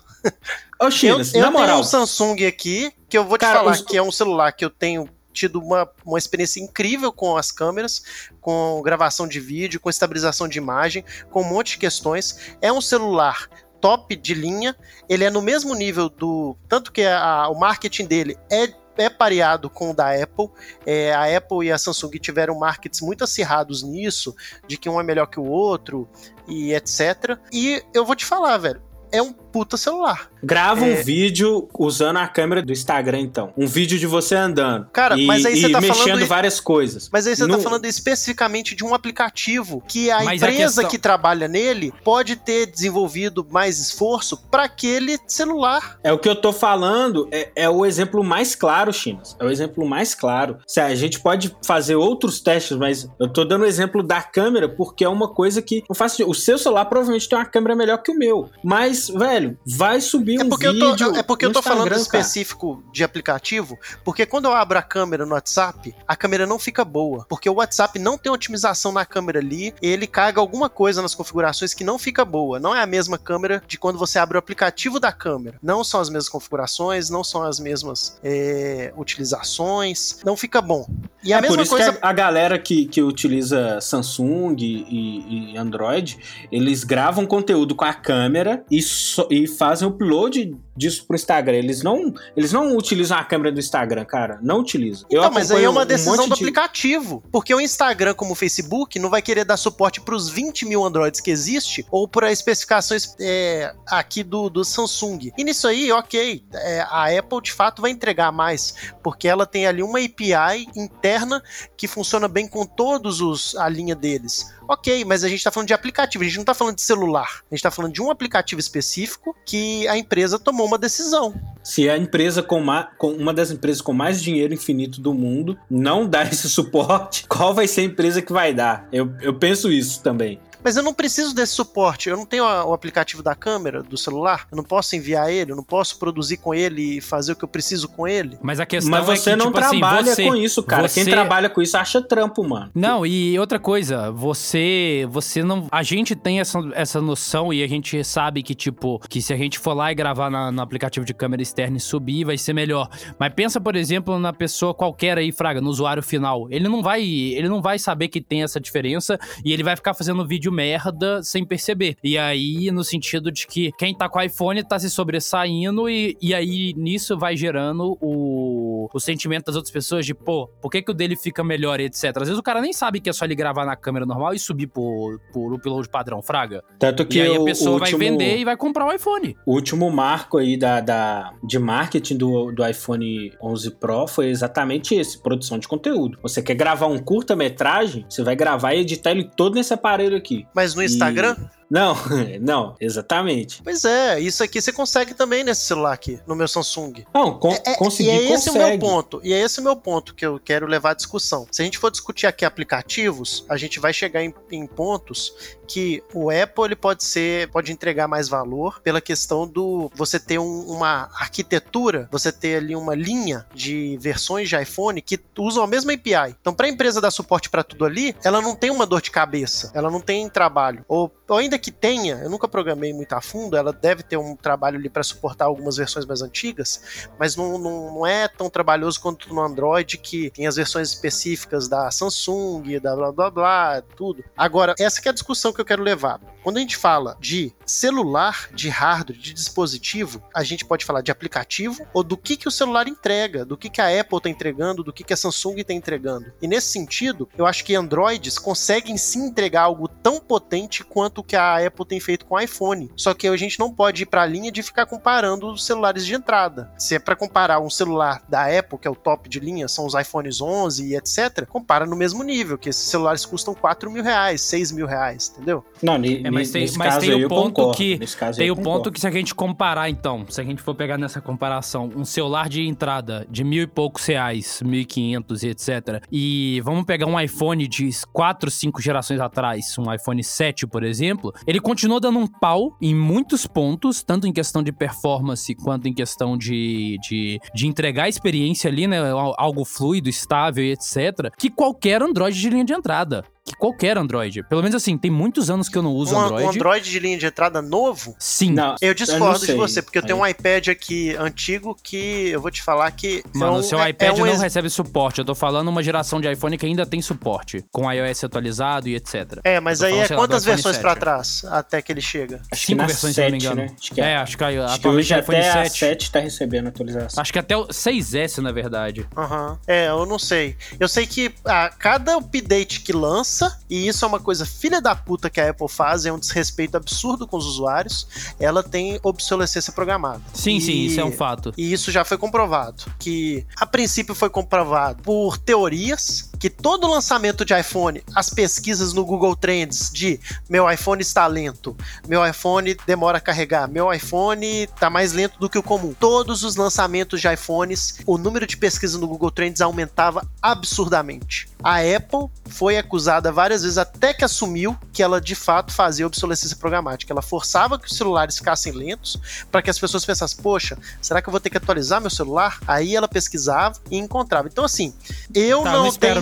Ô, Eu, Chinas, eu na tenho moral, um Samsung aqui, que eu vou te Cara, falar os- que é um celular que eu tenho tido uma, uma experiência incrível com as câmeras, com gravação de vídeo, com estabilização de imagem, com um monte de questões. É um celular top de linha, ele é no mesmo nível do. Tanto que a- o marketing dele é. É pareado com o da Apple. É, a Apple e a Samsung tiveram markets muito acirrados nisso, de que um é melhor que o outro e etc. E eu vou te falar, velho, é um puta celular. grava é- um vídeo usando a câmera do Instagram, então. Um vídeo de você andando. Cara, e, mas aí você e tá mexendo falando- várias coisas. Mas aí você Não- tá falando especificamente de um aplicativo que a Mas a empresa questão- que trabalha nele pode ter desenvolvido mais esforço para aquele celular. É o que eu tô falando, é, é o exemplo mais claro, Chinas. É o exemplo mais claro. Se a gente pode fazer outros testes, mas eu tô dando o exemplo da câmera porque é uma coisa que faz sentido. O seu celular provavelmente tem uma câmera melhor que o meu. Mas, velho, vai subir É um porque, eu vídeo. tô, é porque eu tô falando Instagram, cara. específico de aplicativo, porque quando eu abro a câmera no WhatsApp, a câmera não fica boa. Porque o WhatsApp não tem otimização na câmera ali, ele caga alguma coisa nas configurações que não fica boa. Não é a mesma câmera de quando você abre o aplicativo da câmera. Não são as mesmas configurações, não são as mesmas é, utilizações, não fica bom. E a é por mesma isso coisa que a, a galera que, que utiliza Samsung e, e Android, eles gravam conteúdo com a câmera e, só- e fazem upload disso pro Instagram. Eles não, eles não utilizam a câmera do Instagram, cara. Não utilizam. Eu Então, mas aí é uma um decisão monte do de- aplicativo. Porque o Instagram, como o Facebook, não vai querer dar suporte para os 20 mil Androids que existe ou para especificações é, aqui do, do Samsung. E nisso aí, ok, é, a Apple de fato vai entregar mais, porque ela tem ali uma API interna que funciona bem com todos os a linha deles. Ok, mas a gente tá falando de aplicativo, a gente não tá falando de celular. A gente tá falando de um aplicativo específico que a empresa tomou uma decisão. Se a empresa com, ma- com uma das empresas com mais dinheiro infinito do mundo não dá esse suporte, qual vai ser a empresa que vai dar? Eu, eu penso isso também. Mas eu não preciso desse suporte. Eu não tenho a- o aplicativo da câmera do celular. Eu não posso enviar ele. Eu não posso produzir com ele e fazer o que eu preciso com ele. Mas a questão Mas você é que, não tipo assim, trabalha você- com isso, cara. você- Quem trabalha com isso acha trampo, mano. Não, e outra coisa, você você não. A gente tem essa, essa noção e a gente sabe que, tipo, que se a gente for lá e gravar na- no aplicativo de câmera externa e subir, vai ser melhor. Mas pensa, por exemplo, na pessoa qualquer aí, Fraga, no usuário final. Ele não vai. Ele não vai saber que tem essa diferença e ele vai ficar fazendo vídeo merda sem perceber. E aí, no sentido de que quem tá com iPhone tá se sobressaindo e, e aí nisso vai gerando o, o sentimento das outras pessoas de, pô, por que, que o dele fica melhor e etc. Às vezes o cara nem sabe que é só ele gravar na câmera normal e subir por, por upload padrão, fraga. Tanto que e aí a o- pessoa o vai último- vender e vai comprar o iPhone. O último marco aí da, da, de marketing do, do iPhone 11 Pro foi exatamente esse, produção de conteúdo. Você quer gravar um curta-metragem, você vai gravar e editar ele todo nesse aparelho aqui. Mas no E- Instagram? Não, não, exatamente. Pois é, isso aqui você consegue também nesse celular aqui, no meu Samsung. Não, con É, conseguir e é esse consegue. o meu ponto. E é esse o meu ponto que eu quero levar à discussão. Se a gente for discutir aqui aplicativos, a gente vai chegar em, em pontos que o Apple ele pode ser, pode entregar mais valor pela questão do você ter um- uma arquitetura, você ter ali uma linha de versões de iPhone que usam a mesma API. Então, para a empresa dar suporte para tudo ali, ela não tem uma dor de cabeça, ela não tem trabalho. Ou, ou ainda que tenha, eu nunca programei muito a fundo, ela deve ter um trabalho ali para suportar algumas versões mais antigas, mas não, não, não é tão trabalhoso quanto no Android, que tem as versões específicas da Samsung, da blá blá blá, tudo. Agora, essa é a discussão que eu quero levar. Quando a gente fala de celular, de hardware, de dispositivo, a gente pode falar de aplicativo ou do que, que o celular entrega, do que, que a Apple está entregando, do que, que a Samsung está entregando. E nesse sentido, eu acho que Androids conseguem sim entregar algo tão potente quanto o que a Apple tem feito com o iPhone. Só que a gente não pode ir para a linha de ficar comparando os celulares de entrada. Se é para comparar um celular da Apple, que é o top de linha, são os iPhones 11 e etc., compara no mesmo nível, que esses celulares custam 4 mil reais, 6 mil reais, entendeu? Não, É, mas tem, nesse mas caso tem o ponto concordo. que tem o ponto que se a gente comparar então, se a gente for pegar nessa comparação, um celular de entrada de mil e poucos reais, mil e quinhentos e etc. E vamos pegar um iPhone de quatro, cinco gerações atrás, um iPhone 7, por exemplo, ele continua dando um pau em muitos pontos, tanto em questão de performance quanto em questão de, de, de entregar a experiência ali, né, algo fluido, estável e etc, que qualquer Android de linha de entrada. Que qualquer Android. Pelo menos assim, tem muitos anos que eu não uso Um, Android. um Android de linha de entrada novo, Sim. Não, eu discordo de sei. você, porque eu tenho Aí. um iPad aqui antigo que eu vou te falar que. Mano, é o seu é- iPad é um não ex- recebe suporte. Eu tô falando uma geração de iPhone que ainda tem suporte, com iOS atualizado e etc. É, mas Eu aí falando, é quantas versões 7. pra trás até que ele chega? Acho que Cinco na versões, se eu não me 7, engano. né? Acho que é, é. acho que Acho que atualmente hoje iPhone até a 7. 7 tá recebendo atualização. Acho que até o 6S, na verdade. Aham. É, eu não sei. Eu sei que a cada update que lança, e isso é uma coisa filha da puta que a Apple faz, é um desrespeito absurdo com os usuários, ela tem obsolescência programada. Sim, E- sim, isso é um fato. E isso já foi comprovado. Que a princípio foi comprovado por teorias que todo lançamento de iPhone, as pesquisas no Google Trends de meu iPhone está lento, meu iPhone demora a carregar, meu iPhone tá mais lento do que o comum. Todos os lançamentos de iPhones, o número de pesquisas no Google Trends aumentava absurdamente. A Apple foi acusada várias vezes até que assumiu que ela de fato fazia obsolescência programática. Ela forçava que os celulares ficassem lentos para que as pessoas pensassem: poxa, será que eu vou ter que atualizar meu celular? Aí ela pesquisava e encontrava. Então, assim, eu Tá, não não tenho.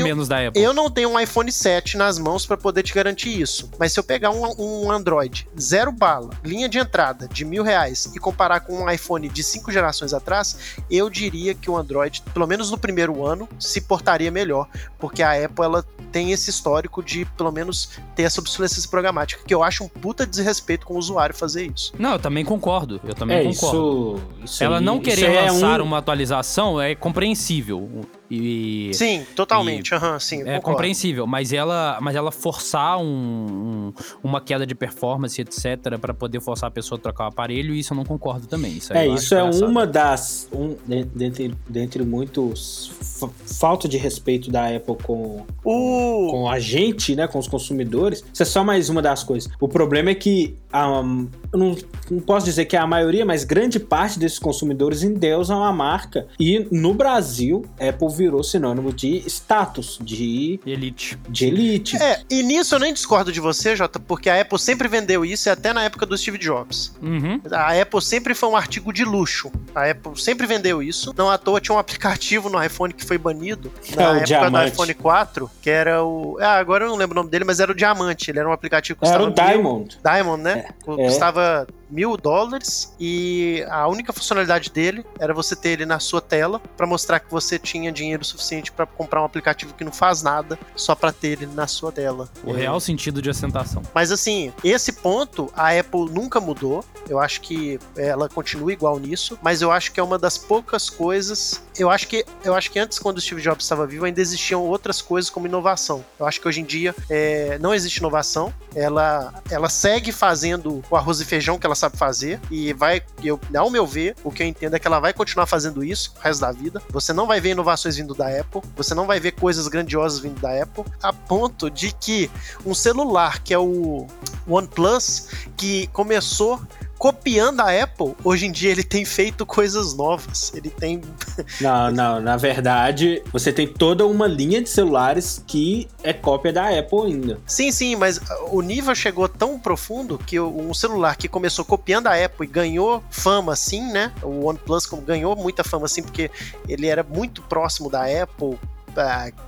Eu não tenho um iPhone 7 nas mãos para poder te garantir isso. Mas se eu pegar um, um Android zero bala, linha de entrada de mil reais e comparar com um iPhone de cinco gerações atrás, eu diria que o Android, pelo menos no primeiro ano, se portaria melhor, porque a Apple ela tem esse histórico de pelo menos ter essa obsolescência programática, que eu acho um puta desrespeito com o usuário fazer isso. Não, eu também concordo. Eu também É, concordo. isso, isso Ela aí- não isso querer é lançar um- uma atualização é compreensível. E. Sim, totalmente. Aham, sim, eu É compreensível, mas ela, mas ela forçar um- um- uma queda de performance, etc., pra poder forçar a pessoa a trocar o aparelho, isso eu não concordo também. Isso aí É, isso é uma das. Um, de- dentre, dentre muitos. fa- falta de respeito da Apple com, O... com a gente, né? Com os consumidores. Isso é só mais uma das coisas. O problema é que. um, não, não posso dizer que é a maioria, mas grande parte desses consumidores endeusam a marca. E no Brasil, Apple virou sinônimo de status, de, Elite. de elite. É, e nisso eu nem discordo de você, Jota, porque a Apple sempre vendeu isso, e até na época do Steve Jobs. Uhum. A Apple sempre foi um artigo de luxo. A Apple sempre vendeu isso. Não à toa tinha um aplicativo no iPhone que foi banido na É, o época Diamante. do iPhone 4, que era o. Ah, agora eu não lembro o nome dele, mas era o Diamante. Ele era um aplicativo que Era custava o mil- Diamond. Diamond, né? É. Custava назад. Mil dólares e a única funcionalidade dele era você ter ele na sua tela para mostrar que você tinha dinheiro suficiente para comprar um aplicativo que não faz nada só para ter ele na sua tela. O real sentido de ostentação. Mas assim, esse ponto a Apple nunca mudou. Eu acho que ela continua igual nisso, mas eu acho que é uma das poucas coisas. Eu acho que eu acho que antes quando o Steve Jobs estava vivo ainda existiam outras coisas como inovação. Eu acho que hoje em dia é, não existe inovação. Ela ela segue fazendo o arroz e feijão que ela sabe fazer e vai, eu, ao meu ver, o que eu entendo é que ela vai continuar fazendo isso o resto da vida. Você não vai ver inovações vindo da Apple, você não vai ver coisas grandiosas vindo da Apple, a ponto de que um celular que é o OnePlus, que começou copiando a Apple, hoje em dia ele tem feito coisas novas. Ele tem. não, não, na verdade, você tem toda uma linha de celulares que é cópia da Apple ainda. Sim, sim, mas o nível chegou tão profundo que um celular que começou copiando a Apple e ganhou fama assim, né? O OnePlus ganhou muita fama assim porque ele era muito próximo da Apple,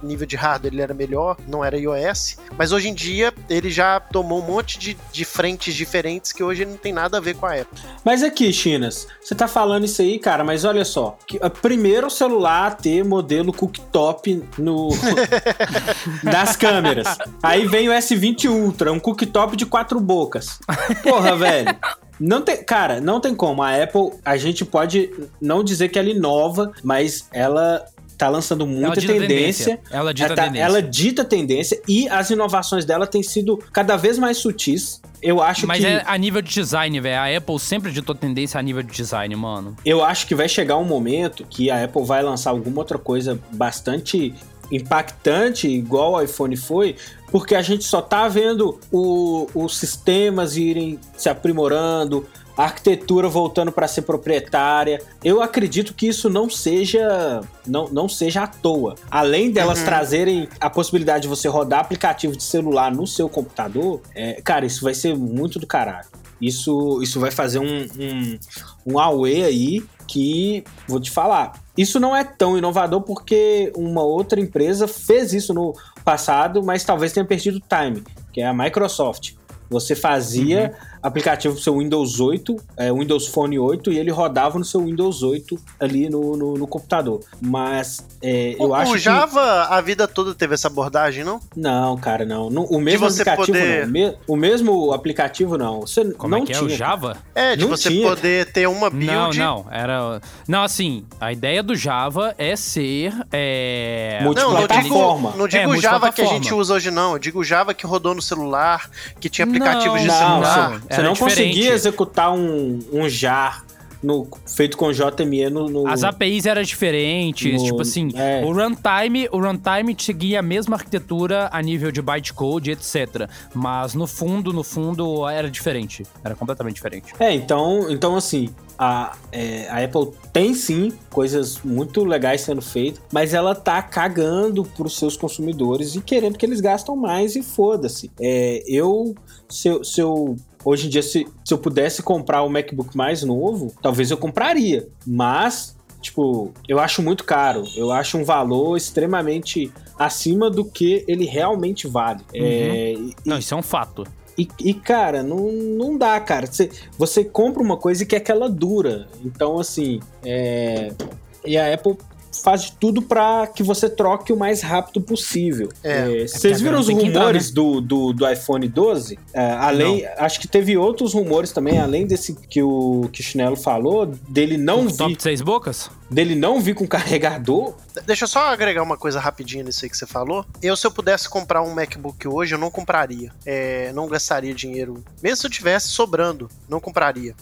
nível de hardware ele era melhor, não era iOS, mas hoje em dia ele já tomou um monte de, de frentes diferentes que hoje não tem nada a ver com a Apple. Mas aqui, Chinas, você tá falando isso aí, cara, mas olha só, que, a primeiro celular a ter modelo cooktop no das câmeras. Aí vem o S20 Ultra, um cooktop de quatro bocas. Porra, velho. Não tem, cara, não tem como. A Apple, a gente pode não dizer que ela inova, mas ela tá lançando muita tendência. tendência. Ela dita ela, tá, tendência. ela dita tendência e as inovações dela têm sido cada vez mais sutis. Eu acho Mas que. Mas é a nível de design, velho. A Apple sempre ditou tendência a nível de design, mano. Eu acho que vai chegar um momento que a Apple vai lançar alguma outra coisa bastante impactante, igual o iPhone foi, porque a gente só tá vendo o, os sistemas irem se aprimorando, a arquitetura voltando para ser proprietária. Eu acredito que isso não seja não, não seja à toa. Além delas uhum. trazerem a possibilidade de você rodar aplicativo de celular no seu computador, é, cara, isso vai ser muito do caralho. Isso, isso vai fazer um, um, um Huawei aí que, vou te falar, isso não é tão inovador porque uma outra empresa fez isso no passado, mas talvez tenha perdido o time, que é a Microsoft. Você fazia uhum. Aplicativo pro seu Windows 8, é, Windows Phone 8, e ele rodava no seu Windows 8 ali no, no, no computador. Mas é, eu o, acho o Java, que... a vida toda teve essa abordagem, não? Não, cara, não. o mesmo aplicativo poder... não. O mesmo aplicativo não. Você Como não é que tinha. é o Java? É, de não você tinha. poder ter uma build. Não, não. Era... Não, assim, a ideia do Java é ser... É... Multiplataforma. Não, não digo, não digo é, Java que a gente usa hoje, não. Eu digo Java que rodou no celular, que tinha aplicativos não, de celular. Não, você não diferente. conseguia executar um, um jar no, feito com JME no, no, As APIs eram diferentes, no, tipo assim, é. o runtime, o runtime seguia a mesma arquitetura a nível de bytecode, etc. Mas no fundo, no fundo, era diferente. Era completamente diferente. É, então, então assim, a, é, a Apple tem sim coisas muito legais sendo feitas, mas ela tá cagando pros seus consumidores e querendo que eles gastam mais e foda-se. É, eu, se se eu Hoje em dia, se, se eu pudesse comprar o um MacBook mais novo, talvez eu compraria. Mas, tipo, eu acho muito caro. Eu acho um valor extremamente acima do que ele realmente vale. Uhum. É, e, Não, isso é um fato. E, e, cara, não, não dá, cara. Você, você compra uma coisa e quer que ela dura. Então, assim, é... E a Apple faz de tudo para que você troque o mais rápido possível. É. É, vocês viram os rumores entrar, né? do, do, do, iPhone 12? É, além, não. acho que teve outros rumores também, além desse que o, Chinelo falou, dele não vir. Top seis bocas? Dele não vir com carregador. Deixa eu só agregar uma coisa rapidinho nisso aí que você falou. Eu, se eu pudesse comprar um MacBook hoje, eu não compraria. É, não gastaria dinheiro. Mesmo se eu tivesse sobrando, não compraria.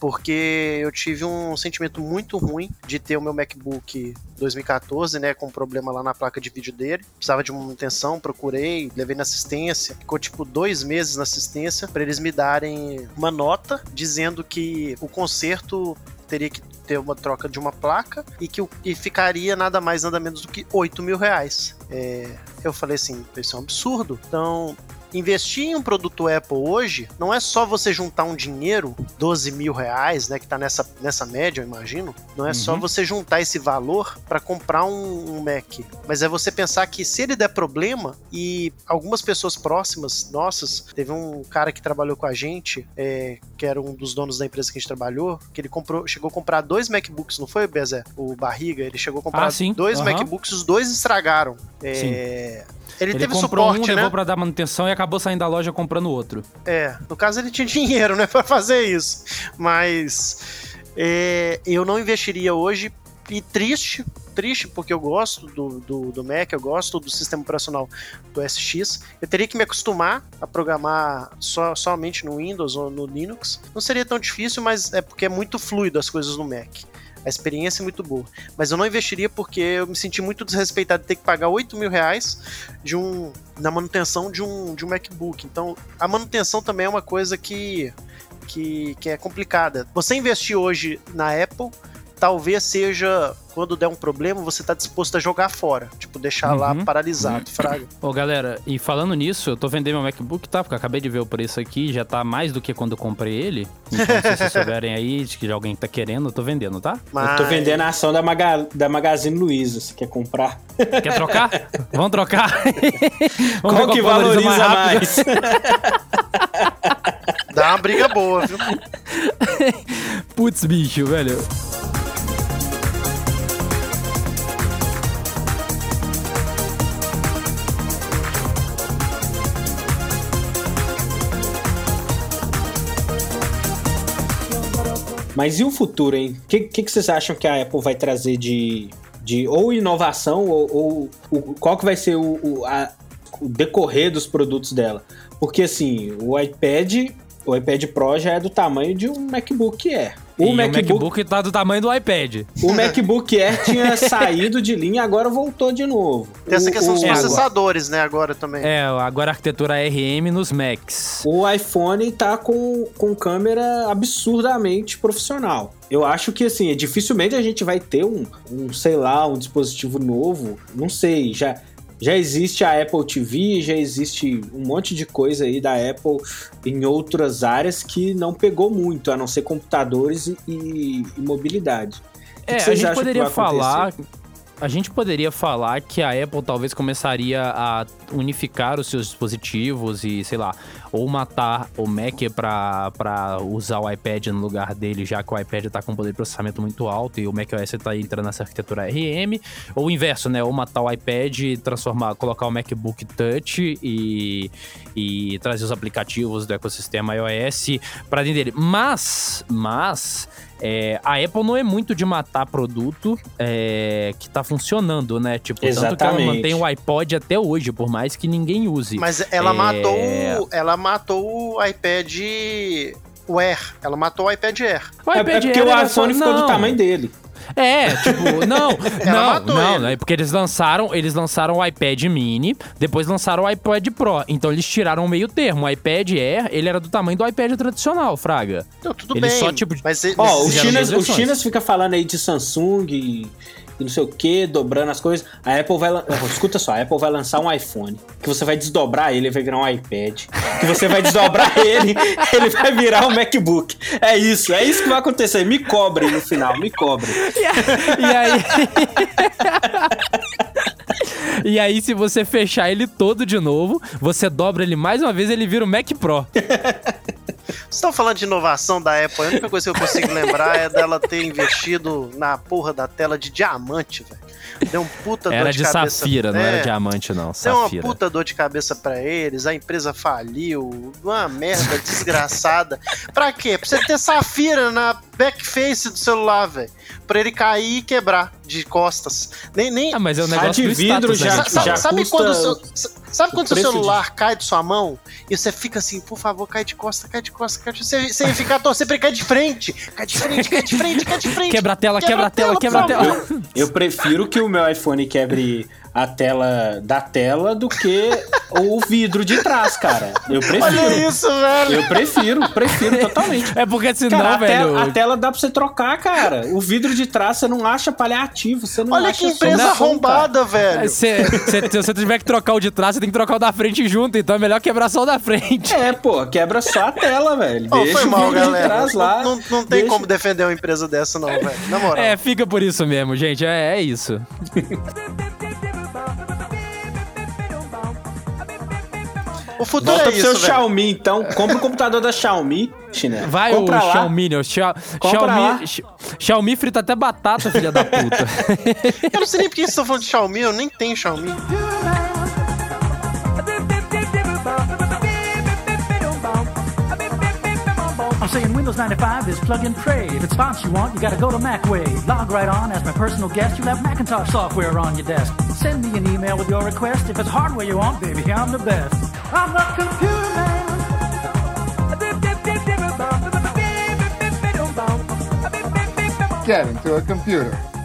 Porque eu tive um sentimento muito ruim de ter o meu MacBook 2014, né, com problema lá na placa de vídeo dele. Precisava de uma manutenção, procurei, levei na assistência. Ficou tipo dois meses na assistência para eles me darem uma nota dizendo que o conserto teria que ter uma troca de uma placa e que e ficaria nada mais, nada menos do que 8 mil reais. É, eu falei assim, isso é um absurdo. Então, investir em um produto Apple hoje não é só você juntar um dinheiro, 12 mil reais, né, que tá nessa, nessa média, eu imagino. Não é só Uhum. você juntar esse valor para comprar um, um Mac, mas é você pensar que se ele der problema e algumas pessoas próximas nossas, teve um cara que trabalhou com a gente, é, que era um dos donos da empresa que a gente trabalhou, que ele comprou, chegou a comprar dois MacBooks, não foi, Bezé? O Barriga, ele chegou a comprar Ah, sim. dois Aham. MacBooks, os dois estragaram. É, Ele, Ele teve comprou suporte, um, né? levou pra dar manutenção e acabou saindo da loja comprando outro. É, no caso ele tinha dinheiro, né, pra fazer isso. Mas é, eu não investiria hoje e triste, triste porque eu gosto do, do, do Mac, eu gosto do sistema operacional do SX. Eu teria que me acostumar a programar só, somente no Windows ou no Linux. Não seria tão difícil, mas é porque é muito fluido as coisas no Mac. A experiência é muito boa. Mas eu não investiria porque eu me senti muito desrespeitado de ter que pagar 8 mil reais de um, na manutenção de um, de um MacBook. Então, a manutenção também é uma coisa que, que, que é complicada. Você investir hoje na Apple, talvez seja, quando der um problema, você tá disposto a jogar fora. Tipo, deixar lá Uhum. paralisado, fraga. Ô, galera, e falando nisso, eu tô vendendo meu MacBook, tá? Porque eu acabei de ver o preço aqui, já tá mais do que quando eu comprei ele. Então, se vocês souberem aí de que alguém tá querendo, eu tô vendendo, tá? Mas... Eu tô vendendo a ação da, Maga, da Magazine Luiza. Você quer comprar? Quer trocar? Vamos trocar? Vamos Qual que valoriza valoriza rápido. mais? Dá uma briga boa, viu? Putz, bicho, velho. Mas e o futuro, hein? O que, que, que vocês acham que a Apple vai trazer de, de ou inovação ou, ou qual que vai ser o, o, a- o decorrer dos produtos dela? Porque assim, o iPad, o iPad Pro já é do tamanho de um MacBook Air. E O MacBook, o MacBook tá do tamanho do iPad. o MacBook Air tinha saído de linha, agora voltou de novo. Tem essa O- questão dos o- processadores, né, agora também. É, agora a arquitetura RM nos Macs. O iPhone tá com, com câmera absurdamente profissional. Eu acho que, assim, dificilmente a gente vai ter um, um, sei lá, um dispositivo novo. Não sei, já, já existe a Apple TV, já existe um monte de coisa aí da Apple em outras áreas que não pegou muito, a não ser computadores e, e- mobilidade. É, a gente poderia falar. acontecer? A gente poderia falar que a Apple talvez começaria a unificar os seus dispositivos e, sei lá, ou matar o Mac pra usar o iPad no lugar dele, já que o iPad tá com um poder de processamento muito alto e o macOS tá entrando nessa arquitetura RM, ou o inverso, né? Ou matar o iPad e transformar, colocar o MacBook Touch e, e trazer os aplicativos do ecossistema iOS pra dentro dele. Mas, mas, é, a Apple não é muito de matar produto é, que tá funcionando, né? Tipo, tanto que ela Exatamente. mantém o iPod até hoje, por mais que ninguém use. Mas ela É. matou o- ela matou o iPad o Air. Ela matou o iPad Air. O É, é iPad porque Air o só- iPhone ficou do tamanho dele. É, tipo, não, não, não, ele. né? Porque eles lançaram, eles lançaram o iPad Mini, depois lançaram o iPad Pro. Então eles tiraram o meio termo. O iPad Air, ele era do tamanho do iPad tradicional, Fraga. Não, tudo Ele bem. só, tipo, mas, Ó, mas- o fizeram Chinas, duas o. Chinas fica falando aí de Samsung e, não sei o que, dobrando as coisas. A Apple vai. Escuta só, a Apple vai lançar um iPhone. Que você vai desdobrar ele, ele vai virar um iPad. Que você vai desdobrar ele, ele vai virar um MacBook. É isso, é isso que vai acontecer. Me cobre no final, me cobre. E aí. e aí, se você fechar ele todo de novo, você dobra ele mais uma vez, ele vira o Mac Pro. Vocês estão falando de inovação da Apple, a única coisa que eu consigo lembrar é dela ter investido na porra da tela de diamante, velho. Deu um puta Era dor de de cabeça. safira, não era É, diamante, não. Deu uma Safira. puta dor de cabeça pra eles, a empresa faliu, uma merda desgraçada. pra quê? Pra você ter safira na backface do celular, velho. Pra ele cair e quebrar de costas. Nem, nem, Ah, mas é o A negócio de vidro status, né, já- já sabe custa quando o seu, sa- sabe quando o seu celular cai de sua mão e você fica assim, por favor, cai de costa, cai de costa, cai de Você, você fica torcendo pra ele cair de frente, cai de frente, cai de frente, cai de frente. Quebra a tela, quebra a tela, tela, quebra a tela. Eu prefiro que o meu iPhone quebre a tela da tela do que o vidro de trás, cara. Eu prefiro. Olha isso, velho. Eu prefiro, prefiro totalmente. É porque senão, Cara, a, velho. tela, a tela dá pra você trocar, cara. O vidro de trás você não acha paliativo, você não Olha acha que empresa solução, arrombada, velho. Se, se, se você tiver que trocar o de trás, você tem que trocar o da frente junto, então é melhor quebrar só o da frente. cara. É, pô, quebra só a tela, velho. Deixa foi o mal, vidro de galera. trás lá. Não, não, não tem deixa- como defender uma empresa dessa, não, velho. Na moral. É, fica por isso mesmo, gente. É, é isso. O futuro Volta é pro isso, seu velho. Xiaomi, então. Compra o computador da Xiaomi, chinelo. Vai Compra o lá. Xiaomi, né? O Xia-. Xiaomi, Xi- Xiaomi frita até batata, filha da puta. Eu não sei nem por que vocês estão falando de Xiaomi, eu nem tenho Xiaomi. I'm saying Windows 95 is plug and pray. If it's fonts you want, you gotta go to Macway. Log right on as my personal guest. You'll have Macintosh software on your desk. Send me an email with your request. If it's hardware you want, baby, I'm the best. Get into a computer.